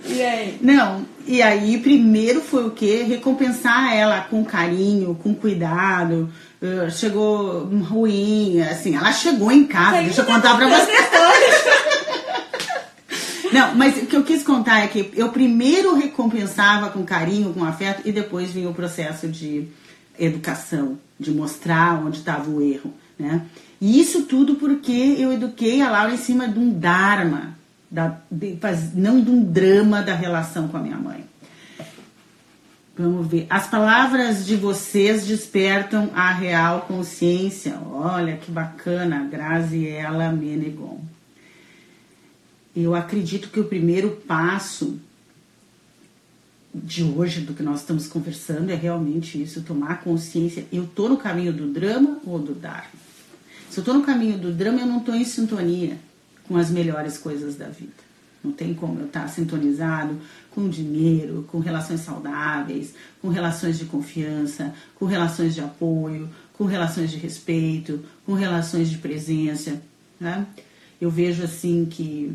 E aí? Não, e aí primeiro foi o que? Recompensar ela com carinho, com cuidado. Uh, chegou ruim, assim, ela chegou em casa, deixa eu contar pra você. Não, mas o que eu quis contar é que eu primeiro recompensava com carinho, com afeto, e depois vinha o processo de educação, de mostrar onde estava o erro, né? E isso tudo porque eu eduquei a Laura em cima de um Dharma, da, de, não de um drama da relação com a minha mãe. Vamos ver. As palavras de vocês despertam a real consciência. Olha que bacana, Graziela Menegon. Eu acredito que o primeiro passo de hoje, do que nós estamos conversando, é realmente isso: tomar consciência. Eu estou no caminho do drama ou do Dharma? Se eu estou no caminho do drama, eu não estou em sintonia com as melhores coisas da vida. Não tem como eu estar sintonizado com dinheiro, com relações saudáveis, com relações de confiança, com relações de apoio, com relações de respeito, com relações de presença. Né? Eu vejo assim que,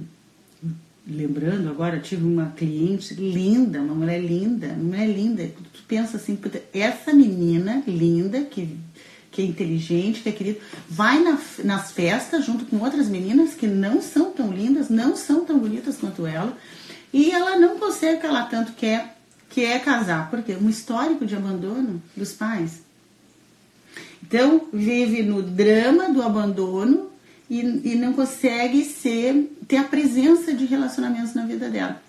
lembrando agora, tive uma cliente linda, uma mulher linda, uma mulher linda. Tu pensa assim, essa menina linda que que é inteligente, que é querido, vai na, nas festas junto com outras meninas que não são tão lindas, não são tão bonitas quanto ela, e ela não consegue o que ela tanto quer, que é casar. Por quê? Um histórico de abandono dos pais. Então, vive no drama do abandono e, e não consegue ser, ter a presença de relacionamentos na vida dela.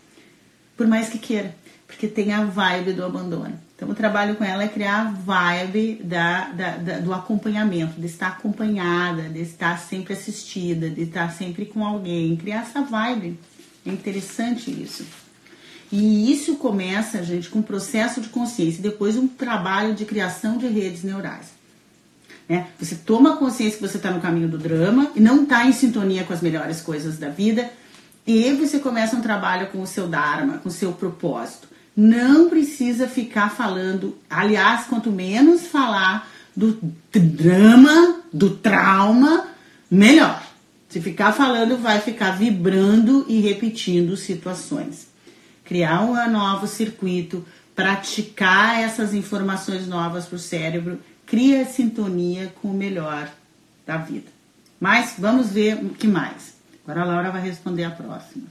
Por mais que queira, porque tem a vibe do abandono. Então, o trabalho com ela é criar a vibe da, da, da, do acompanhamento, de estar acompanhada, de estar sempre assistida, de estar sempre com alguém, criar essa vibe. É interessante isso. E isso começa, gente, com um processo de consciência, depois um trabalho de criação de redes neurais. Né? Você toma consciência que você está no caminho do drama e não está em sintonia com as melhores coisas da vida, e você começa um trabalho com o seu Dharma, com o seu propósito não precisa ficar falando. Aliás, quanto menos falar do drama, do trauma, melhor. Se ficar falando, vai ficar vibrando e repetindo situações. Criar um novo circuito, praticar essas informações novas para o cérebro, cria sintonia com o melhor da vida. Mas vamos ver o que mais. Agora a Laura vai responder a próxima.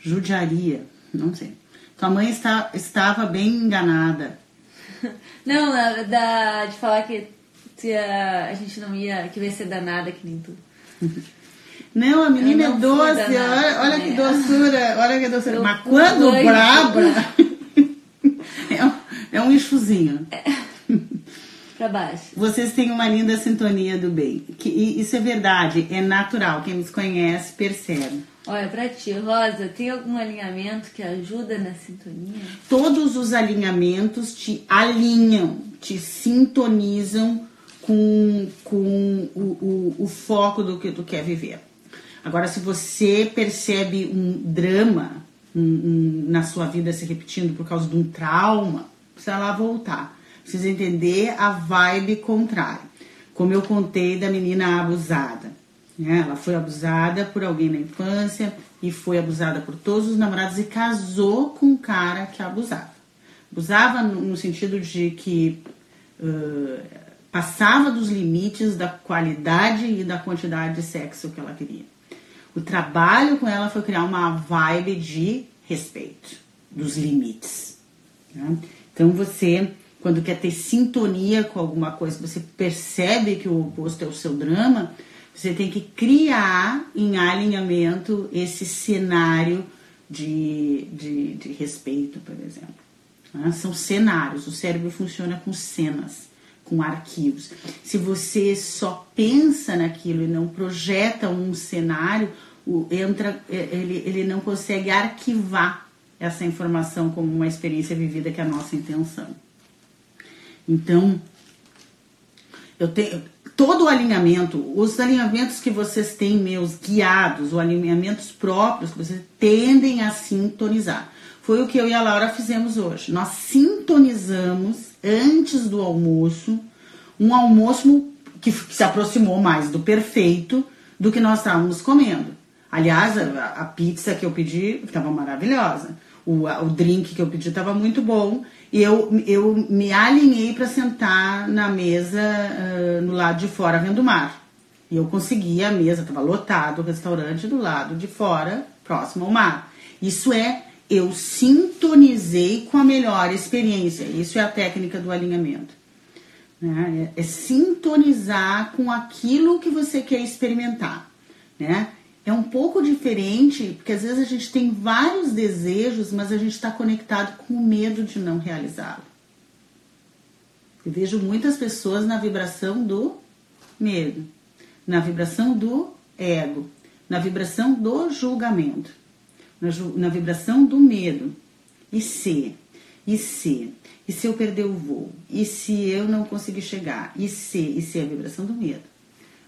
Judiaria, não sei. Tua mãe está, estava bem enganada. Não, da, de falar que a, a gente não ia, que ia ser danada que nem tu. Não, a menina é doce, olha, olha que doçura, olha que doçura. Eu Mas quando braba, é, um, é um enxuzinho. É. Pra baixo. Vocês têm uma linda sintonia do bem. Que, isso é verdade, é natural. Quem nos conhece percebe. Olha, pra ti, Rosa, tem algum alinhamento que ajuda na sintonia? Todos os alinhamentos te alinham, te sintonizam com, com o, o, o foco do que tu quer viver. Agora, se você percebe um drama um, um, na sua vida se repetindo por causa de um trauma, precisa lá voltar. Precisa entender a vibe contrária. Como eu contei da menina abusada. Né? Ela foi abusada por alguém na infância e foi abusada por todos os namorados e casou com um cara que abusava. Abusava no sentido de que uh, passava dos limites da qualidade e da quantidade de sexo que ela queria. O trabalho com ela foi criar uma vibe de respeito dos limites. Né? Então você, quando quer ter sintonia com alguma coisa, você percebe que o oposto é o seu drama, você tem que criar em alinhamento esse cenário de, de, de respeito, por exemplo. Né? São cenários, o cérebro funciona com cenas, com arquivos. Se você só pensa naquilo e não projeta um cenário, o, entra, é, ele, ele não consegue arquivar essa informação como uma experiência vivida que é a nossa intenção. Então, eu tenho todo o alinhamento, os alinhamentos que vocês têm meus guiados, os alinhamentos próprios que vocês tendem a sintonizar. Foi o que eu e a Laura fizemos hoje. Nós sintonizamos antes do almoço, um almoço que se aproximou mais do perfeito do que nós estávamos comendo. Aliás, a, pizza que eu pedi estava maravilhosa. O, o drink que eu pedi estava muito bom eu, eu me alinhei para sentar na mesa uh, no lado de fora vendo o mar. E eu consegui a mesa, estava lotado o restaurante do lado de fora, próximo ao mar. Isso é, eu sintonizei com a melhor experiência. Isso é a técnica do alinhamento. Né? É, é sintonizar com aquilo que você quer experimentar. Né? É um pouco diferente, porque às vezes a gente tem vários desejos, mas a gente está conectado com o medo de não realizá-lo. Eu vejo muitas pessoas na vibração do medo, na vibração do ego, na vibração do julgamento, na, na vibração do medo. E se? E se? E se eu perder o voo? E se eu não conseguir chegar? E se? E se é a vibração do medo?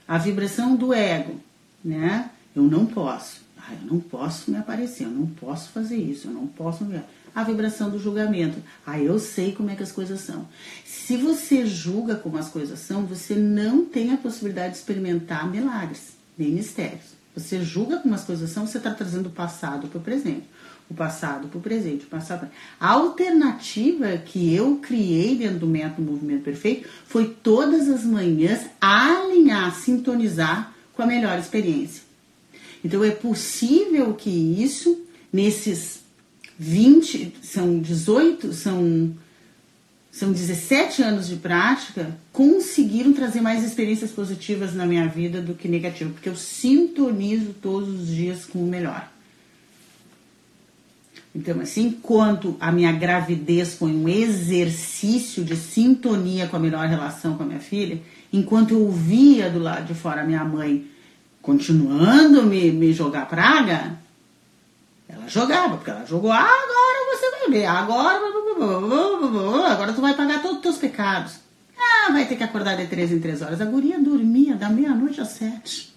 A vibração do ego, né? Eu não posso. Ah, eu não posso me aparecer, eu não posso fazer isso, eu não posso. Me... A vibração do julgamento. Ah, eu sei como é que as coisas são. Se você julga como as coisas são, você não tem a possibilidade de experimentar milagres, nem mistérios. Você julga como as coisas são, você está trazendo o passado para o presente. O passado para o presente, o passado. A alternativa que eu criei dentro do método Movimento Perfeito foi todas as manhãs alinhar, sintonizar com a melhor experiência. Então é possível que isso, nesses 20, são 18, são, são 17 anos de prática, conseguiram trazer mais experiências positivas na minha vida do que negativas, porque eu sintonizo todos os dias com o melhor. Então, assim, enquanto a minha gravidez foi um exercício de sintonia com a melhor relação com a minha filha, enquanto eu via do lado de fora a minha mãe continuando me, me jogar praga, ela jogava, porque ela jogou, ah, agora você vai ver, agora, agora tu vai pagar todos os teus pecados. Ah, vai ter que acordar de três em três horas. A guria dormia da meia-noite às sete.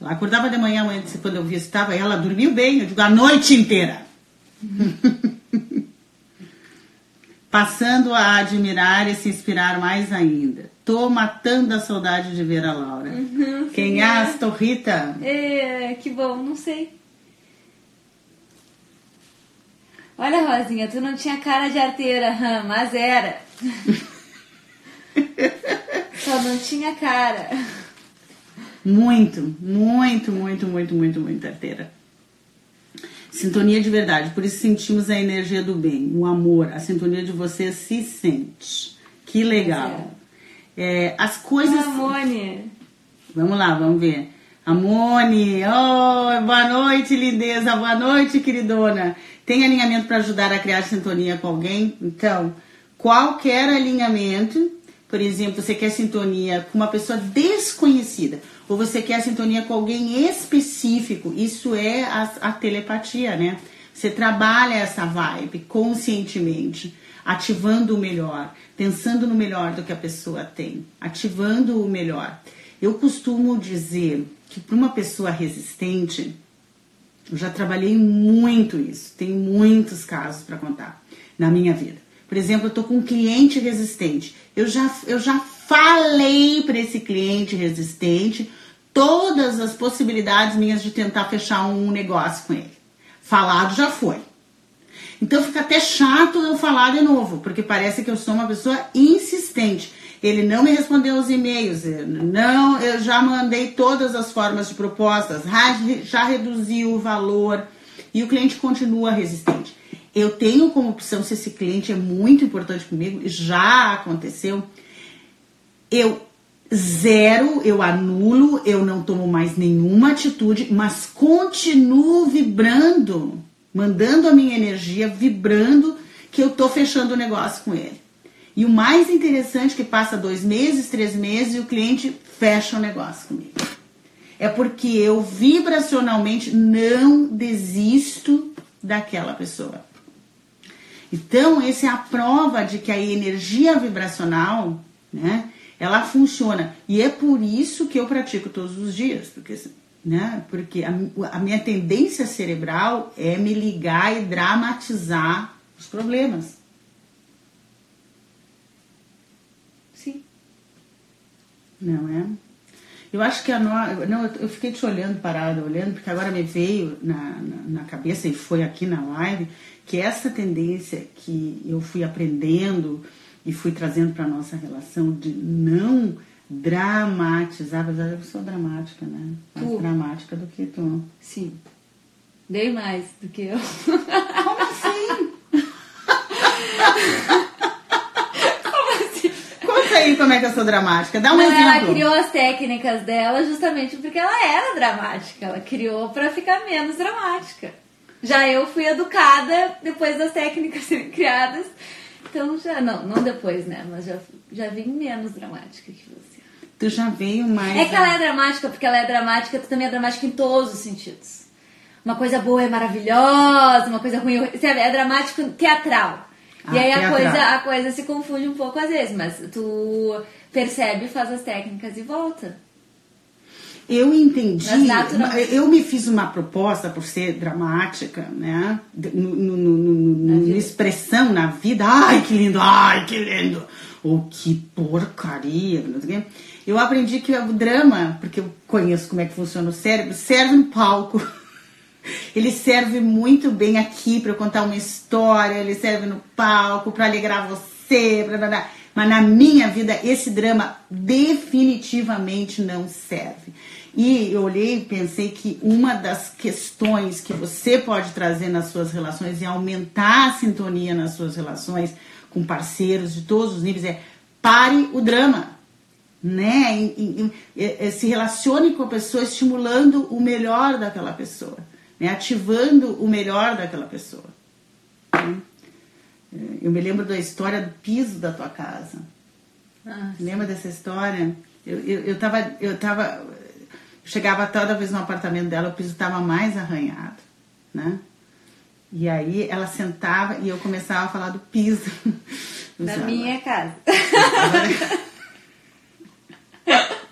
Ela acordava de manhã, quando eu visitava ela, dormiu bem, eu digo, a noite inteira. Passando a admirar e se inspirar mais ainda. Tô matando a saudade de ver a Laura. Uhum, Quem é a Torrita? É, que bom, não sei. Olha, Rosinha, tu não tinha cara de arteira, mas era. Só não tinha cara. Muito, muito, muito, muito, muito, muito arteira. Sintonia de verdade, por isso sentimos a energia do bem, o amor, a sintonia de você se sente. Que legal. É, as coisas. Amone. Vamos lá, vamos ver. Amone, oh, boa noite, lindeza, boa noite, queridona. Tem alinhamento para ajudar a criar sintonia com alguém? Então, qualquer alinhamento, por exemplo, você quer sintonia com uma pessoa desconhecida, ou você quer sintonia com alguém específico, isso é a, a telepatia, né? Você trabalha essa vibe conscientemente, ativando o melhor, pensando no melhor do que a pessoa tem, ativando o melhor. Eu costumo dizer que para uma pessoa resistente, eu já trabalhei muito isso, tenho muitos casos para contar na minha vida. Por exemplo, eu estou com um cliente resistente. Eu já, eu já falei para esse cliente resistente todas as possibilidades minhas de tentar fechar um negócio com ele. Falado já foi. Então fica até chato eu falar de novo, porque parece que eu sou uma pessoa insistente. Ele não me respondeu os e-mails, não, eu já mandei todas as formas de propostas, já reduzi o valor e o cliente continua resistente. Eu tenho como opção, se esse cliente é muito importante comigo, já aconteceu, eu zero, eu anulo, eu não tomo mais nenhuma atitude, mas continuo vibrando, mandando a minha energia, vibrando que eu tô fechando o negócio com ele. E o mais interessante que passa dois meses, três meses e o cliente fecha o negócio comigo. É porque eu vibracionalmente não desisto daquela pessoa. Então, essa é a prova de que a energia vibracional, né, ela funciona. E é por isso que eu pratico todos os dias, porque, né, porque a, a minha tendência cerebral é me ligar e dramatizar os problemas. Sim. Não é? Eu acho que a no... não, eu fiquei te olhando parada, olhando, porque agora me veio na, na, na, cabeça e foi aqui na live que essa tendência que eu fui aprendendo e fui trazendo para nossa relação de não dramatizar, apesar eu sou dramática, né? Mais Tu. dramática do que tu. Sim. Bem mais do que eu. Como assim? Como assim? Conta aí como é que eu sou dramática. Dá um Não, exemplo. ela criou as técnicas dela justamente porque ela era dramática. Ela criou pra ficar menos dramática. Já eu fui educada depois das técnicas serem criadas. Então já, não, não depois, né? Mas já, já vim menos dramática que você. Tu já veio mais. É que ela é dramática, porque ela é dramática, tu também é dramática em todos os sentidos. Uma coisa boa é maravilhosa, uma coisa ruim é, sabe, é dramático teatral. e Ah, aí a coisa, a coisa se confunde um pouco às vezes, mas tu percebe, faz as técnicas e volta. Eu entendi, eu me fiz uma proposta por ser dramática, né? No, no, no, no- Na expressão na vida. Ai, que lindo, ai, que lindo. Ou que porcaria. não sei o quê. Eu aprendi que o drama, porque eu conheço como é que funciona o cérebro, serve no palco. Ele serve muito bem aqui para contar uma história, ele serve no palco para alegrar você, blá, blá, blá. mas na minha vida esse drama definitivamente não serve. E eu olhei e pensei que uma das questões que você pode trazer nas suas relações e aumentar a sintonia nas suas relações com parceiros de todos os níveis é pare o drama né? E- e- e- se relacione com a pessoa estimulando o melhor daquela pessoa, né? Ativando o melhor daquela pessoa. né? É, Eu me lembro da história do piso da tua casa. Ah, Lembra dessa história? Eu, eu, eu tava, eu tava, eu chegava toda vez no apartamento dela, o piso tava mais arranhado, né? E aí ela sentava e eu começava a falar do piso. Da minha casa. "Agora-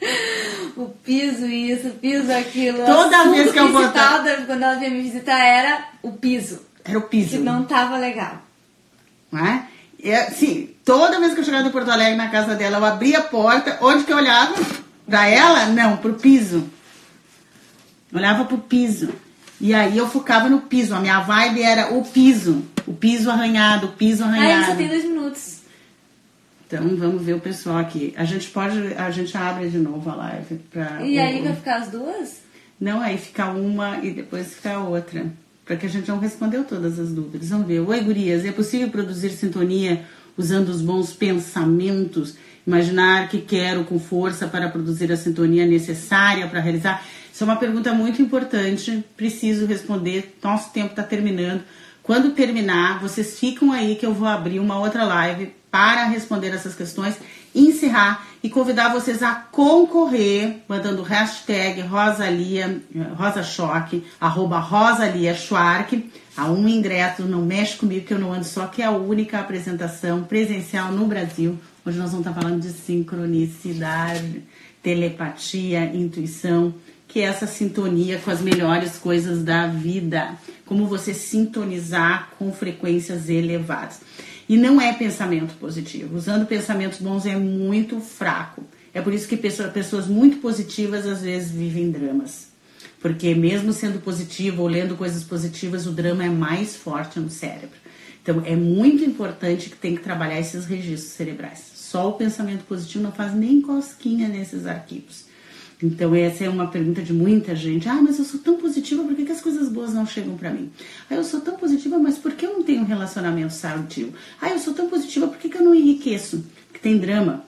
O piso isso, piso aquilo. Toda vez que eu botava... quando ela vinha me visitar, era o piso. Era o piso. Que não tava legal. Não é? é? Sim, toda vez que eu chegava em Porto Alegre na casa dela, eu abria a porta, onde que eu olhava? Pra ela? Não, pro piso. Eu olhava pro piso. E aí eu focava no piso. A minha vibe era o piso. O piso arranhado, o piso arranhado. Aí só tem dois minutos. Então vamos ver o pessoal aqui. A gente pode. A gente abre de novo a live pra. E aí vai ficar as duas? Não, aí fica uma e depois fica a outra. Para que a gente não respondeu todas as dúvidas. Vamos ver. Oi, gurias. É possível produzir sintonia usando os bons pensamentos? Imaginar que quero com força para produzir a sintonia necessária para realizar? Isso é uma pergunta muito importante, preciso responder. Nosso tempo está terminando. Quando terminar, vocês ficam aí que eu vou abrir uma outra live para responder essas questões, encerrar e convidar vocês a concorrer, mandando hashtag Rosalia, Rosa Choque, arroba Rosalia Schwark, a um ingresso, não mexe comigo que eu não ando só, que é a única apresentação presencial no Brasil. Hoje nós vamos estar falando de sincronicidade, telepatia, intuição que é essa sintonia com as melhores coisas da vida. Como você sintonizar com frequências elevadas. E não é pensamento positivo. Usando pensamentos bons é muito fraco. É por isso que pessoas muito positivas às vezes vivem dramas. Porque mesmo sendo positivo ou lendo coisas positivas, o drama é mais forte no cérebro. Então é muito importante que tem que trabalhar esses registros cerebrais. Só o pensamento positivo não faz nem cosquinha nesses arquivos. Então, essa é uma pergunta de muita gente. Ah, mas eu sou tão positiva, por que, que as coisas boas não chegam para mim? Ah, eu sou tão positiva, mas por que eu não tenho um relacionamento saudável? Ah, eu sou tão positiva, por que, que eu não enriqueço? Porque tem drama.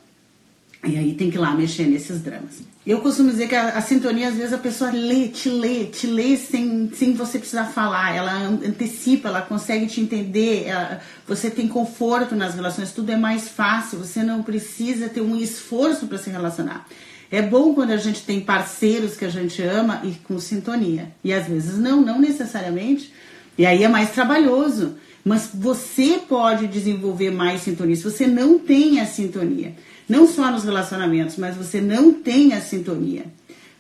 E aí tem que ir lá mexer nesses dramas. Eu costumo dizer que a, a, sintonia, às vezes, a pessoa lê, te lê, te lê sem, sem você precisar falar. Ela antecipa, ela consegue te entender. Ela, você tem conforto nas relações, tudo é mais fácil. Você não precisa ter um esforço para se relacionar. É bom quando a gente tem parceiros que a gente ama e com sintonia. E às vezes não, não necessariamente. E aí é mais trabalhoso. Mas você pode desenvolver mais sintonia se você não tem a sintonia. Não só nos relacionamentos, mas você não tem a sintonia.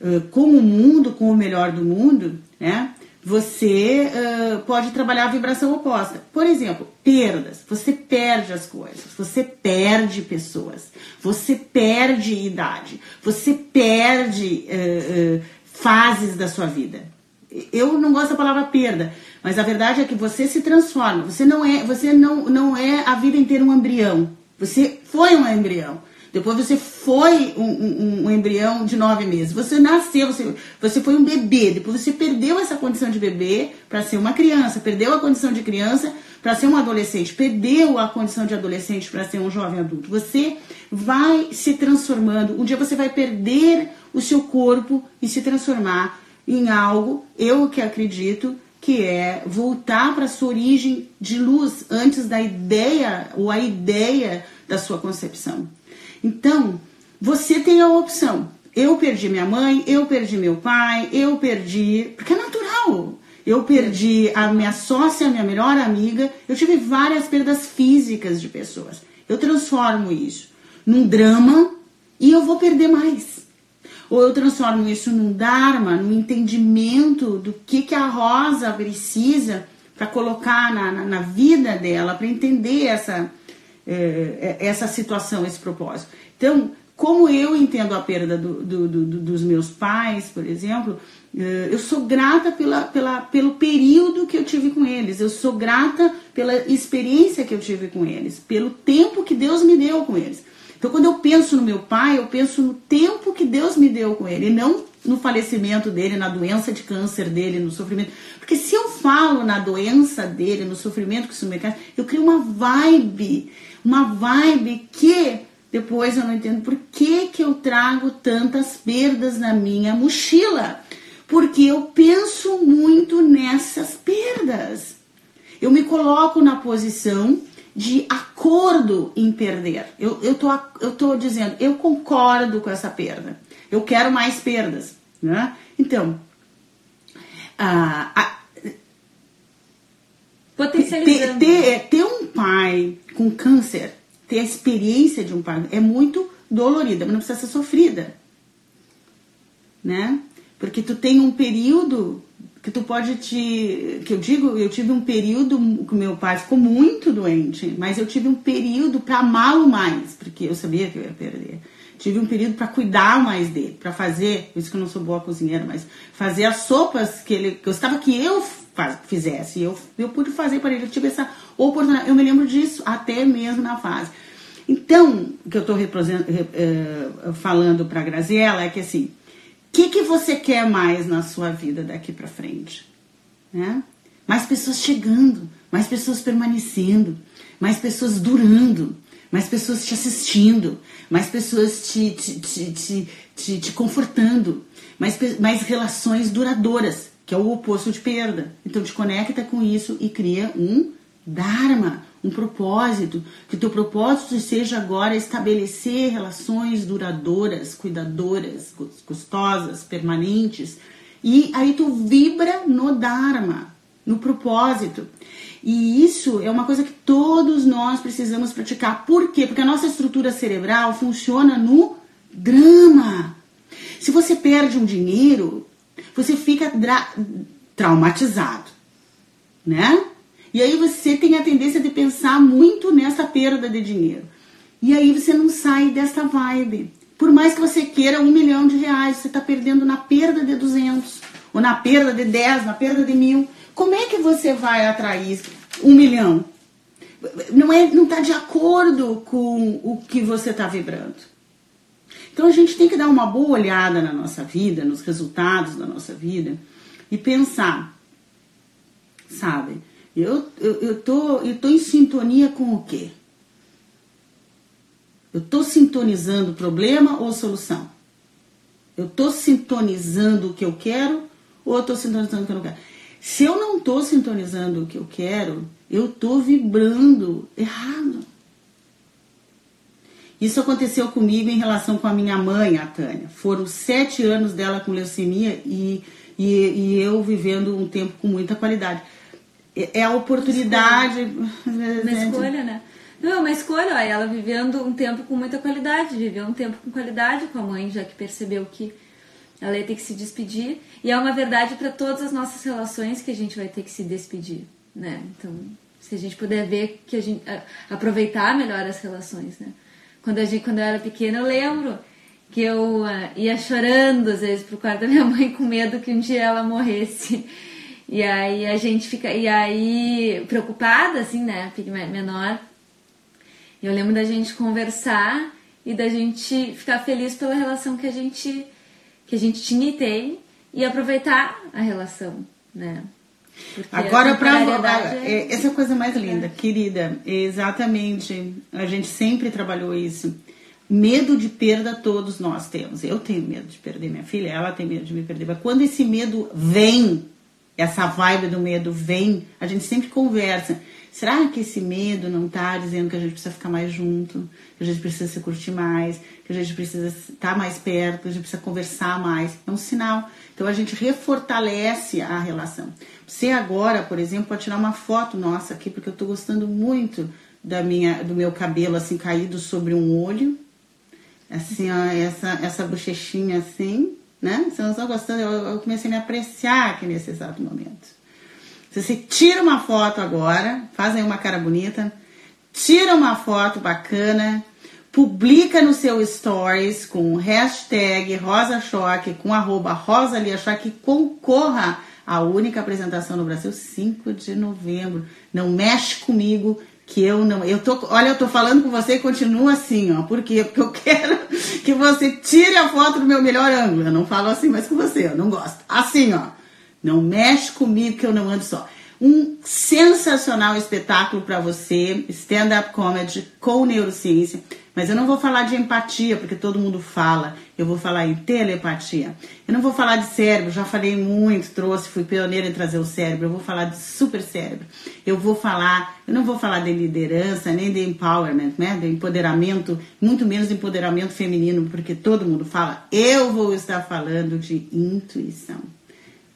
Uh, com o mundo, com o melhor do mundo, né? Você uh, pode trabalhar a vibração oposta. Por exemplo, perdas. Você perde as coisas, você perde pessoas, você perde idade, você perde uh, uh, fases da sua vida. Eu não gosto da palavra perda, mas a verdade é que você se transforma. Você não é, você não, não é a vida inteira um embrião. Você foi um embrião. Depois você foi um, um, um, embrião de nove meses. Você nasceu, você, você foi um bebê. Depois você perdeu essa condição de bebê para ser uma criança. Perdeu a condição de criança para ser um adolescente. Perdeu a condição de adolescente para ser um jovem adulto. Você vai se transformando. Um dia você vai perder o seu corpo e se transformar em algo, eu que acredito, que é voltar para sua origem de luz antes da ideia ou a ideia da sua concepção. Então, você tem a opção. Eu perdi minha mãe, eu perdi meu pai, eu perdi. Porque é natural. Eu perdi a minha sócia, a minha melhor amiga. Eu tive várias perdas físicas de pessoas. Eu transformo isso num drama e eu vou perder mais. Ou eu transformo isso num dharma, num entendimento do que, que a Rosa precisa para colocar na, na, na, vida dela, para entender essa, é, é, essa situação, esse propósito. Então, como eu entendo a perda do, do, do, dos meus pais, por exemplo, é, eu sou grata pela, pela, pelo período que eu tive com eles, eu sou grata pela experiência que eu tive com eles, pelo tempo que Deus me deu com eles. Então, quando eu penso no meu pai, eu penso no tempo que Deus me deu com ele, e não no falecimento dele, na doença de câncer dele, no sofrimento. Porque se eu falo na doença dele, no sofrimento que isso me causa, eu crio uma vibe uma vibe que depois eu não entendo por que, que eu trago tantas perdas na minha mochila. Porque eu penso muito nessas perdas. Eu me coloco na posição de acordo em perder. Eu, eu, tô, eu tô dizendo, eu concordo com essa perda. Eu quero mais perdas. Né? Então, a, a, Potencializando. Ter, ter, ter um pai com câncer, ter a experiência de um pai, é muito dolorida, mas não precisa ser sofrida. né? Porque tu tem um período que tu pode te. Que eu digo, eu tive um período que meu pai ficou muito doente, mas eu tive um período para amá-lo mais, porque eu sabia que eu ia perder. Tive um período para cuidar mais dele, para fazer, por isso que eu não sou boa cozinheira, mas fazer as sopas que ele gostava que eu fizesse. Eu, eu pude fazer para ele, eu tive essa oportunidade. Eu me lembro disso até mesmo na fase. Então, o que eu estou uh, falando para a é que assim, o que, que você quer mais na sua vida daqui para frente? Né? Mais pessoas chegando, mais pessoas permanecendo, mais pessoas durando, mais pessoas te assistindo, mais pessoas te, te, te, te, confortando, mais, mais relações duradouras, que é o oposto de perda. Então te conecta com isso e cria um Dharma, um propósito, que teu propósito seja agora estabelecer relações duradouras, cuidadoras, gostosas, permanentes. E aí tu vibra no Dharma, no propósito. E isso é uma coisa que todos nós precisamos praticar. Por quê? Porque a nossa estrutura cerebral funciona no drama. Se você perde um dinheiro, você fica traumatizado, né? E aí você tem a tendência de pensar muito nessa perda de dinheiro. E aí você não sai dessa vibe. Por mais que você queira um milhão de reais, você está perdendo na perda de 200, ou na perda de 10, na perda de mil. Como é que você vai atrair um milhão? Não é, não está de acordo com o que você está vibrando. Então a gente tem que dar uma boa olhada na nossa vida, nos resultados da nossa vida e pensar, sabe? Eu, eu, eu, tô, eu tô em sintonia com o quê? Eu tô sintonizando problema ou solução? Eu tô sintonizando o que eu quero ou eu tô sintonizando o que eu não quero? Se eu não tô sintonizando o que eu quero, eu tô vibrando errado. Isso aconteceu comigo em relação com a minha mãe, a Tânia. Foram sete anos dela com leucemia e, e, e eu vivendo um tempo com muita qualidade é a oportunidade. Uma escolha, né? Não, é uma escolha, ó, ela vivendo um tempo com muita qualidade, viveu um tempo com qualidade com a mãe, já que percebeu que ela ia ter que se despedir. E é uma verdade para todas as nossas relações que a gente vai ter que se despedir, né? Então, se a gente puder ver que a gente aproveitar melhor as relações, né? Quando a gente, quando eu era pequena, eu lembro que eu uh, ia chorando às vezes pro quarto da minha mãe com medo que um dia ela morresse. E aí a gente fica. E aí, preocupada, assim, né? Menor. Eu lembro da gente conversar e da gente ficar feliz pela relação que a gente, que a gente tinha e tem e aproveitar a relação, né? Porque Agora, para é... é... essa é a coisa mais linda, é. querida, exatamente. A gente sempre trabalhou isso. Medo de perda todos nós temos. Eu tenho medo de perder minha filha, ela tem medo de me perder. Mas quando esse medo vem, essa vibe do medo vem, a gente sempre conversa. Será que esse medo não está dizendo que a gente precisa ficar mais junto, que a gente precisa se curtir mais, que a gente precisa estar mais perto, que a gente precisa conversar mais? É um sinal. Então a gente refortalece a relação. Você agora, por exemplo, pode tirar uma foto nossa aqui, porque eu estou gostando muito da minha, do meu cabelo assim caído sobre um olho. Assim, ó, essa, essa bochechinha assim né? Eu não estou gostando, eu, eu comecei a me apreciar aqui nesse exato momento. Se você tira uma foto agora, faz aí uma cara bonita, tira uma foto bacana, publica no seu stories com hashtag RosaChoque, com arroba RosaLiaChoque, concorra à única apresentação no Brasil, 5 de novembro. Não mexe comigo, que eu não. Eu tô, olha, eu tô falando com você e continua assim, ó. Por quê? Porque eu quero que você tire a foto do meu melhor ângulo. Eu não falo assim mais com você, eu não gosto. Assim, ó. Não mexe comigo que eu não ando só. Um sensacional espetáculo para você, stand-up comedy com neurociência. Mas eu não vou falar de empatia, porque todo mundo fala. Eu vou falar em telepatia. Eu não vou falar de cérebro, já falei muito, trouxe, fui pioneira em trazer o cérebro. Eu vou falar de super cérebro. Eu vou falar, eu não vou falar de liderança, nem de empowerment, né? De empoderamento, muito menos de empoderamento feminino, porque todo mundo fala. Eu vou estar falando de intuição.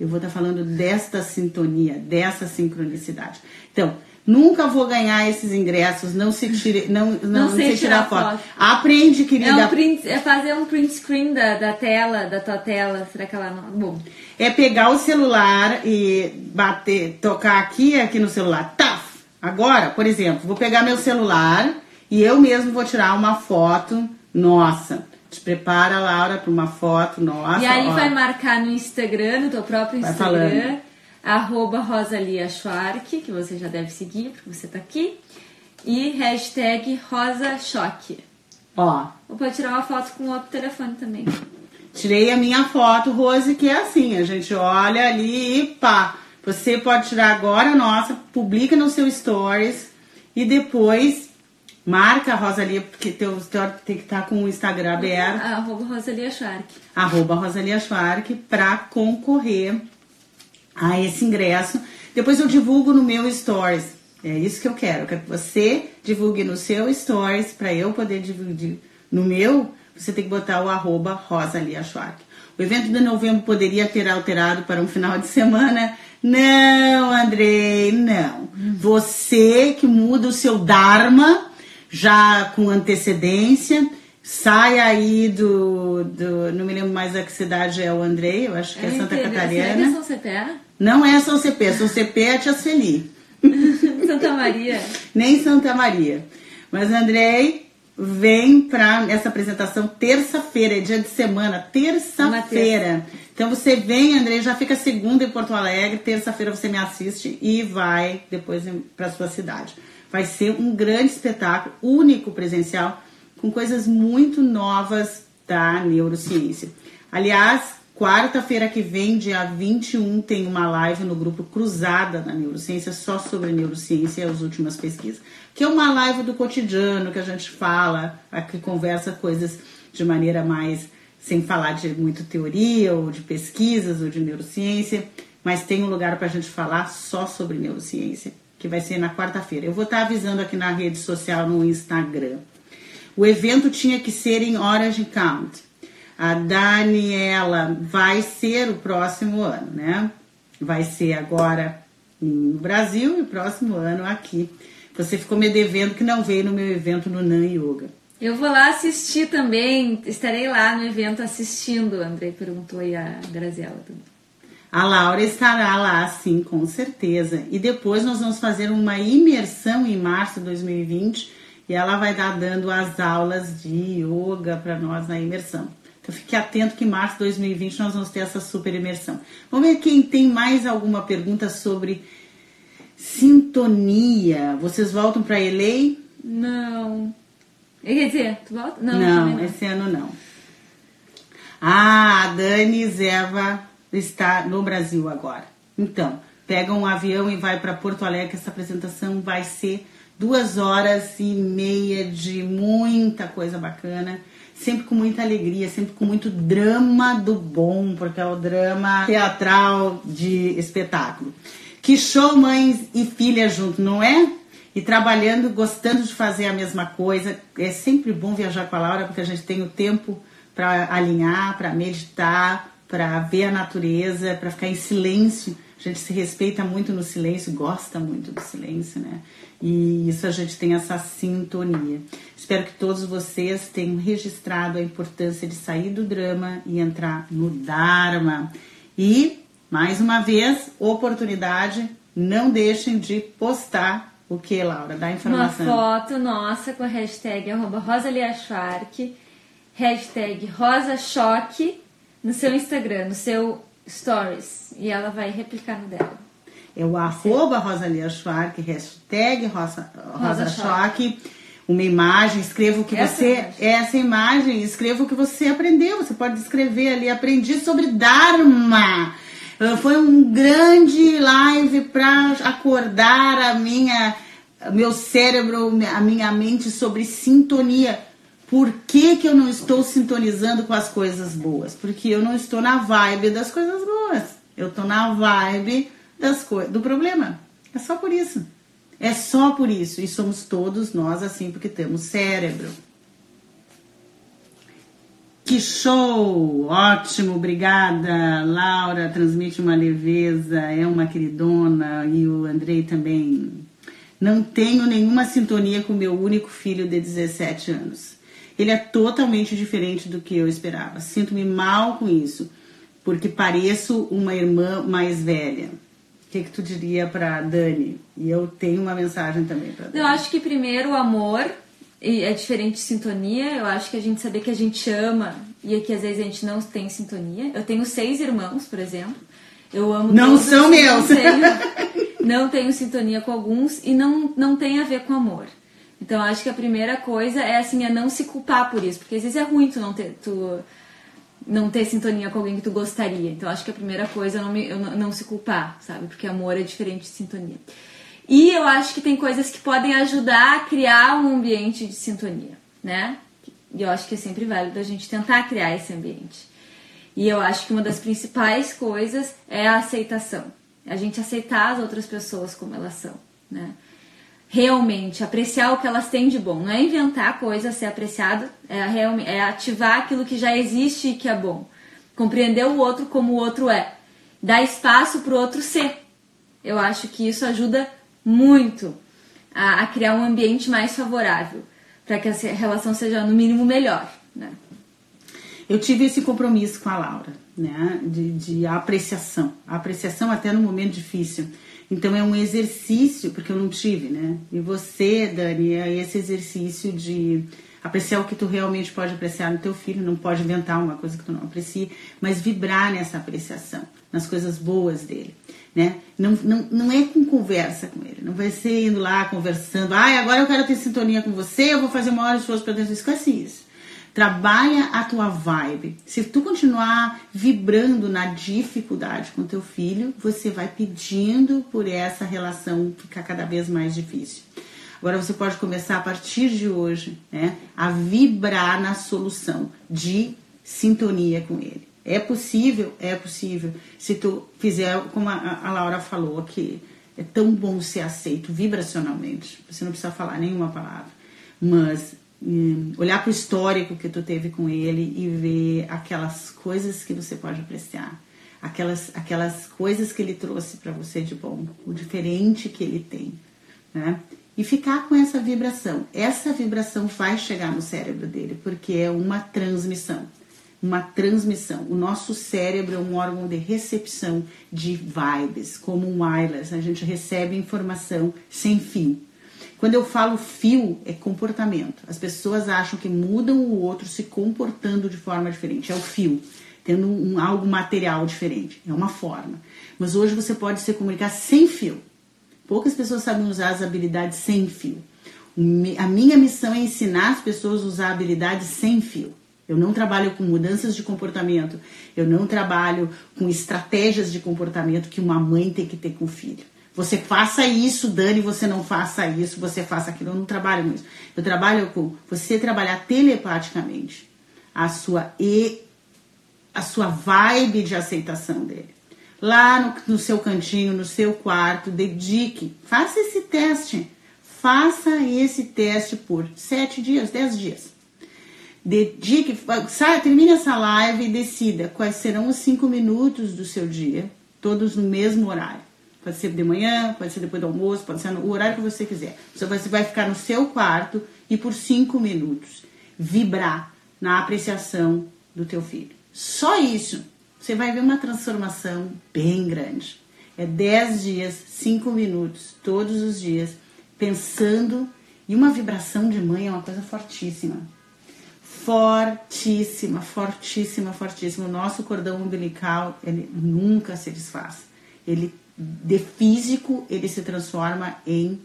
Eu vou estar falando desta sintonia, dessa sincronicidade. Então, Nunca vou ganhar esses ingressos, não se tire, não, não, Não não sei tirar, tirar foto. foto. Aprende, É, querida. um print, é fazer um print screen da, da tela, da tua tela. Será que ela não. Bom. É pegar o celular e bater, tocar aqui aqui no celular. Tá. Agora, por exemplo, vou pegar meu celular e eu mesmo vou tirar uma foto nossa. Te prepara, Laura, para uma foto nossa. e aí ó. vai marcar no Instagram, no teu próprio Vai Instagram, falando. Arroba Rosalia Schwark, que você já deve seguir, porque você tá aqui. E hashtag Rosa Choque. Ó, Ou pode tirar uma foto com outro telefone também. tirei a minha foto, Rose, que é assim, a gente olha ali e pá. Você pode tirar agora a nossa, publica no seu stories e depois marca a Rosalia, porque teu story tem que estar com o Instagram aberto. Arroba Rosalia Schwark. arroba Rosalia Schwark para concorrer a esse ingresso. Depois eu divulgo no meu stories. É isso que eu quero. Quero que você divulgue no seu stories para eu poder divulgar no meu. Você tem que botar o arroba Rosalia Schwark. O evento de novembro poderia ter alterado para um final de semana? Não, Andrei, não. Você que muda o seu Dharma já com antecedência. Sai aí do, do. Não me lembro mais a que cidade é o Andrei, eu acho que é, Santa Será que é Catarina. São CPA? Não é São CP, São CP é Tia Celi, Santa Maria. nem Santa Maria. Mas Andrei vem para essa apresentação terça-feira, é dia de semana, terça-feira. Então você vem, Andrei, já fica segunda em Porto Alegre, terça-feira você me assiste e vai depois para sua cidade. Vai ser um grande espetáculo, único presencial, com coisas muito novas da neurociência. Aliás, quarta-feira que vem, dia 21, tem uma live no grupo Cruzada da Neurociência, só sobre neurociência e as últimas pesquisas. Que é uma live do cotidiano, que a gente fala, que conversa coisas de maneira mais sem falar de muito teoria ou de pesquisas ou de neurociência, mas tem um lugar para a gente falar só sobre neurociência, que vai ser na quarta-feira. Eu vou estar avisando aqui na rede social, no Instagram. O evento tinha que ser em Orange County. A Daniela vai ser o próximo ano, né? Vai ser agora no Brasil e o próximo ano aqui. Você ficou me devendo que não veio no meu evento no Nan Yoga. Eu vou lá assistir também. Estarei lá no evento assistindo. Andrei perguntou aí a Graziela também. A Laura estará lá, sim, com certeza. E depois nós vamos fazer uma imersão em março de 2020 e ela vai dar dando as aulas de yoga para nós na imersão. Então fique atento que em março de 2020 nós vamos ter essa super imersão. Vamos ver quem tem mais alguma pergunta sobre sintonia. Vocês voltam para LA? Não. Quer dizer, tu volta? Não, Não, não. esse ano não. Ah, a Dani Zeva está no Brasil agora. Então, pega um avião e vai para Porto Alegre. Essa apresentação vai ser duas horas e meia de muita coisa bacana. Sempre com muita alegria, sempre com muito drama do bom, porque é o drama teatral de espetáculo. Que show mães e filhas junto, não é? e trabalhando, gostando de fazer a mesma coisa. É sempre bom viajar com a Laura porque a gente tem o tempo para alinhar, para meditar, para ver a natureza, para ficar em silêncio. A gente se respeita muito no silêncio, gosta muito do silêncio, né? E isso a gente tem essa sintonia. Espero que todos vocês tenham registrado a importância de sair do drama e entrar no Dharma. E, mais uma vez, oportunidade, não deixem de postar o que, Laura? Dá Uma informação. foto nossa com a hashtag arroba RosaliaSchwark, hashtag RosaChoque no seu Instagram, no seu Stories. E ela vai replicar no dela. É o arroba Rosalia Schwark, hashtag Rosa, Rosa, Rosa uma imagem, escreva o que Essa você. imagem. Essa imagem, escreva o que você aprendeu. Você pode escrever ali, aprendi sobre Dharma. Ah, Foi um grande live para acordar a minha, meu cérebro, a minha mente sobre sintonia. Por que, que eu não estou sintonizando com as coisas boas? Porque eu não estou na vibe das coisas boas. Eu estou na vibe das do problema. É só por isso. É só por isso. E somos todos nós assim, porque temos cérebro. Que show! Ótimo, obrigada. Laura transmite uma leveza, é uma queridona. E o Andrei também Não tenho nenhuma sintonia com meu único filho de 17 anos. Ele é totalmente diferente do que eu esperava. Sinto-me mal com isso, porque pareço uma irmã mais velha. O que, que tu diria para Dani? E eu tenho uma mensagem também para Dani. Eu acho que primeiro o amor é diferente de sintonia. Eu acho que a gente saber que a gente ama e que às vezes a gente não tem sintonia. Eu tenho seis irmãos, por exemplo. Eu amo Não todos, são meus. Não tenho, não tenho sintonia com alguns e não, não tem a ver com amor. Então acho que a primeira coisa é assim, é não se culpar por isso, porque às vezes é ruim tu não ter, tu não ter sintonia com alguém que tu gostaria. Então acho que a primeira coisa é não, me, não, não se culpar, sabe? Porque amor é diferente de sintonia. E eu acho que tem coisas que podem ajudar a criar um ambiente de sintonia, né? E eu acho que é sempre válido a gente tentar criar esse ambiente. E eu acho que uma das principais coisas é a aceitação. A gente aceitar as outras pessoas como elas são, né? Realmente apreciar o que elas têm de bom. Não é inventar coisa, ser apreciado, é, é ativar aquilo que já existe e que é bom. Compreender o outro como o outro é. Dar espaço para o outro ser. Eu acho que isso ajuda muito a, a criar um ambiente mais favorável para que a relação seja, no mínimo, melhor. Né? Eu tive esse compromisso com a Laura, né? De, de apreciação. A apreciação até no momento difícil. Então é um exercício, porque eu não tive, né? E você, Dani, é esse exercício de apreciar o que tu realmente pode apreciar no teu filho, não pode inventar uma coisa que tu não aprecie, mas vibrar nessa apreciação, nas coisas boas dele, né? Não, não, não é com conversa com ele, não vai ser indo lá conversando, ai, ah, agora eu quero ter sintonia com você, eu vou fazer uma hora de esforço para dentro, esquece isso. Trabalha a tua vibe. Se tu continuar vibrando na dificuldade com teu filho, você vai pedindo por essa relação ficar cada vez mais difícil. Agora você pode começar a partir de hoje, né, a vibrar na solução de sintonia com ele. É possível? É possível. Se tu fizer, como a, a Laura falou aqui, é tão bom ser aceito vibracionalmente. Você não precisa falar nenhuma palavra. Mas olhar para o histórico que tu teve com ele e ver aquelas coisas que você pode apreciar, aquelas, aquelas coisas que ele trouxe para você de bom, o diferente que ele tem, né? E ficar com essa vibração. Essa vibração vai chegar no cérebro dele, porque é uma transmissão. Uma transmissão. O nosso cérebro é um órgão de recepção de vibes, como um wireless. A gente recebe informação sem fim. Quando eu falo fio, é comportamento. As pessoas acham que mudam o outro se comportando de forma diferente. É o fio, tendo um, algo material diferente. É uma forma. Mas hoje você pode se comunicar sem fio. Poucas pessoas sabem usar as habilidades sem fio. A minha missão é ensinar as pessoas a usar habilidades sem fio. Eu não trabalho com mudanças de comportamento. Eu não trabalho com estratégias de comportamento que uma mãe tem que ter com o filho. Você faça isso, Dani, você não faça isso, você faça aquilo. Eu não trabalho isso. Eu trabalho com você trabalhar telepaticamente a sua e a sua vibe de aceitação dele. Lá no, no seu cantinho, no seu quarto, dedique, faça esse teste. Faça esse teste por sete dias, dez dias. Dedique, saia, termine essa live e decida quais serão os cinco minutos do seu dia, todos no mesmo horário. Pode ser de manhã, pode ser depois do almoço, pode ser no horário que você quiser. Você vai ficar no seu quarto e por cinco minutos vibrar na apreciação do teu filho. Só isso, você vai ver uma transformação bem grande. É dez dias, cinco minutos, todos os dias, pensando. E uma vibração de mãe é uma coisa fortíssima. Fortíssima, fortíssima, fortíssima. O nosso cordão umbilical, ele nunca se desfaz. Ele de físico, ele se transforma em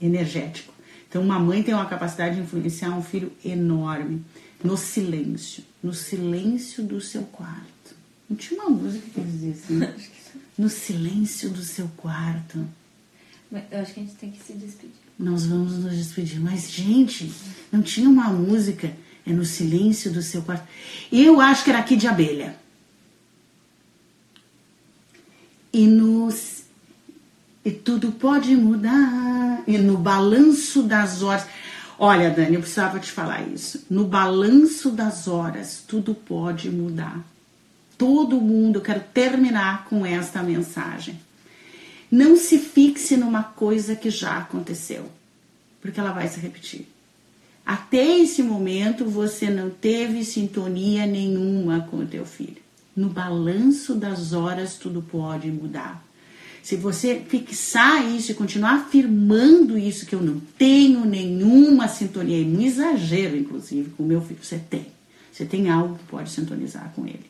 energético. Então, uma mãe tem uma capacidade de influenciar um filho enorme no silêncio, no silêncio do seu quarto. Não tinha uma música que dizia assim? no silêncio do seu quarto. Eu acho que a gente tem que se despedir. Nós vamos nos despedir. Mas, gente, não tinha uma música. É no silêncio do seu quarto. Eu acho que era aqui de abelha. E nos e tudo pode mudar. E no balanço das horas. Olha, Dani, eu precisava te falar isso. No balanço das horas, tudo pode mudar. Todo mundo, eu quero terminar com esta mensagem. Não se fixe numa coisa que já aconteceu, porque ela vai se repetir. Até esse momento você não teve sintonia nenhuma com o teu filho. No balanço das horas tudo pode mudar. Se você fixar isso e continuar afirmando isso, que eu não tenho nenhuma sintonia, é um exagero, inclusive, com o meu filho, você tem. Você tem algo que pode sintonizar com ele.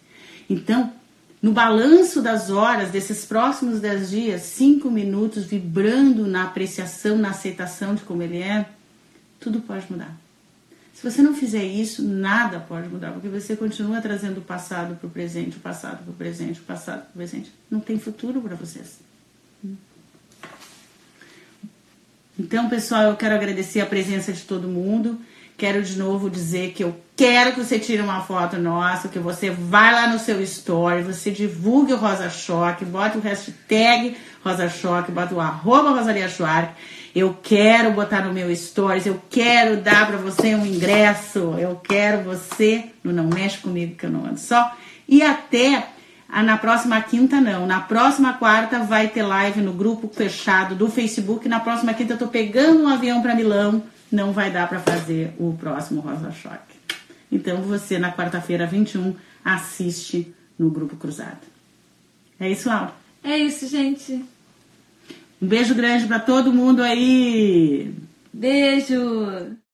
Então, no balanço das horas, desses próximos dez dias, cinco minutos vibrando na apreciação, na aceitação de como ele é, tudo pode mudar. Se você não fizer isso, nada pode mudar, porque você continua trazendo o passado para o presente, o passado para o presente, o passado para o presente. Não tem futuro para vocês. Então, pessoal, eu quero agradecer a presença de todo mundo. Quero de novo dizer que eu quero que você tire uma foto nossa, que você vai lá no seu story, você divulgue o Rosa Choque, bota o hashtag Rosa Choque, bota o arroba Rosalia. Eu quero botar no meu stories, eu quero dar para você um ingresso, eu quero você no Não Mexe Comigo que eu não ando só. E até na próxima quinta, não. Na próxima quarta vai ter live no grupo fechado do Facebook. Na próxima quinta eu tô pegando um avião para Milão. Não vai dar para fazer o próximo Rosa Choque. Então você, na quarta-feira, 21, assiste no Grupo Cruzado. É isso, Laura? É isso, gente. Um beijo grande para todo mundo aí. Beijo.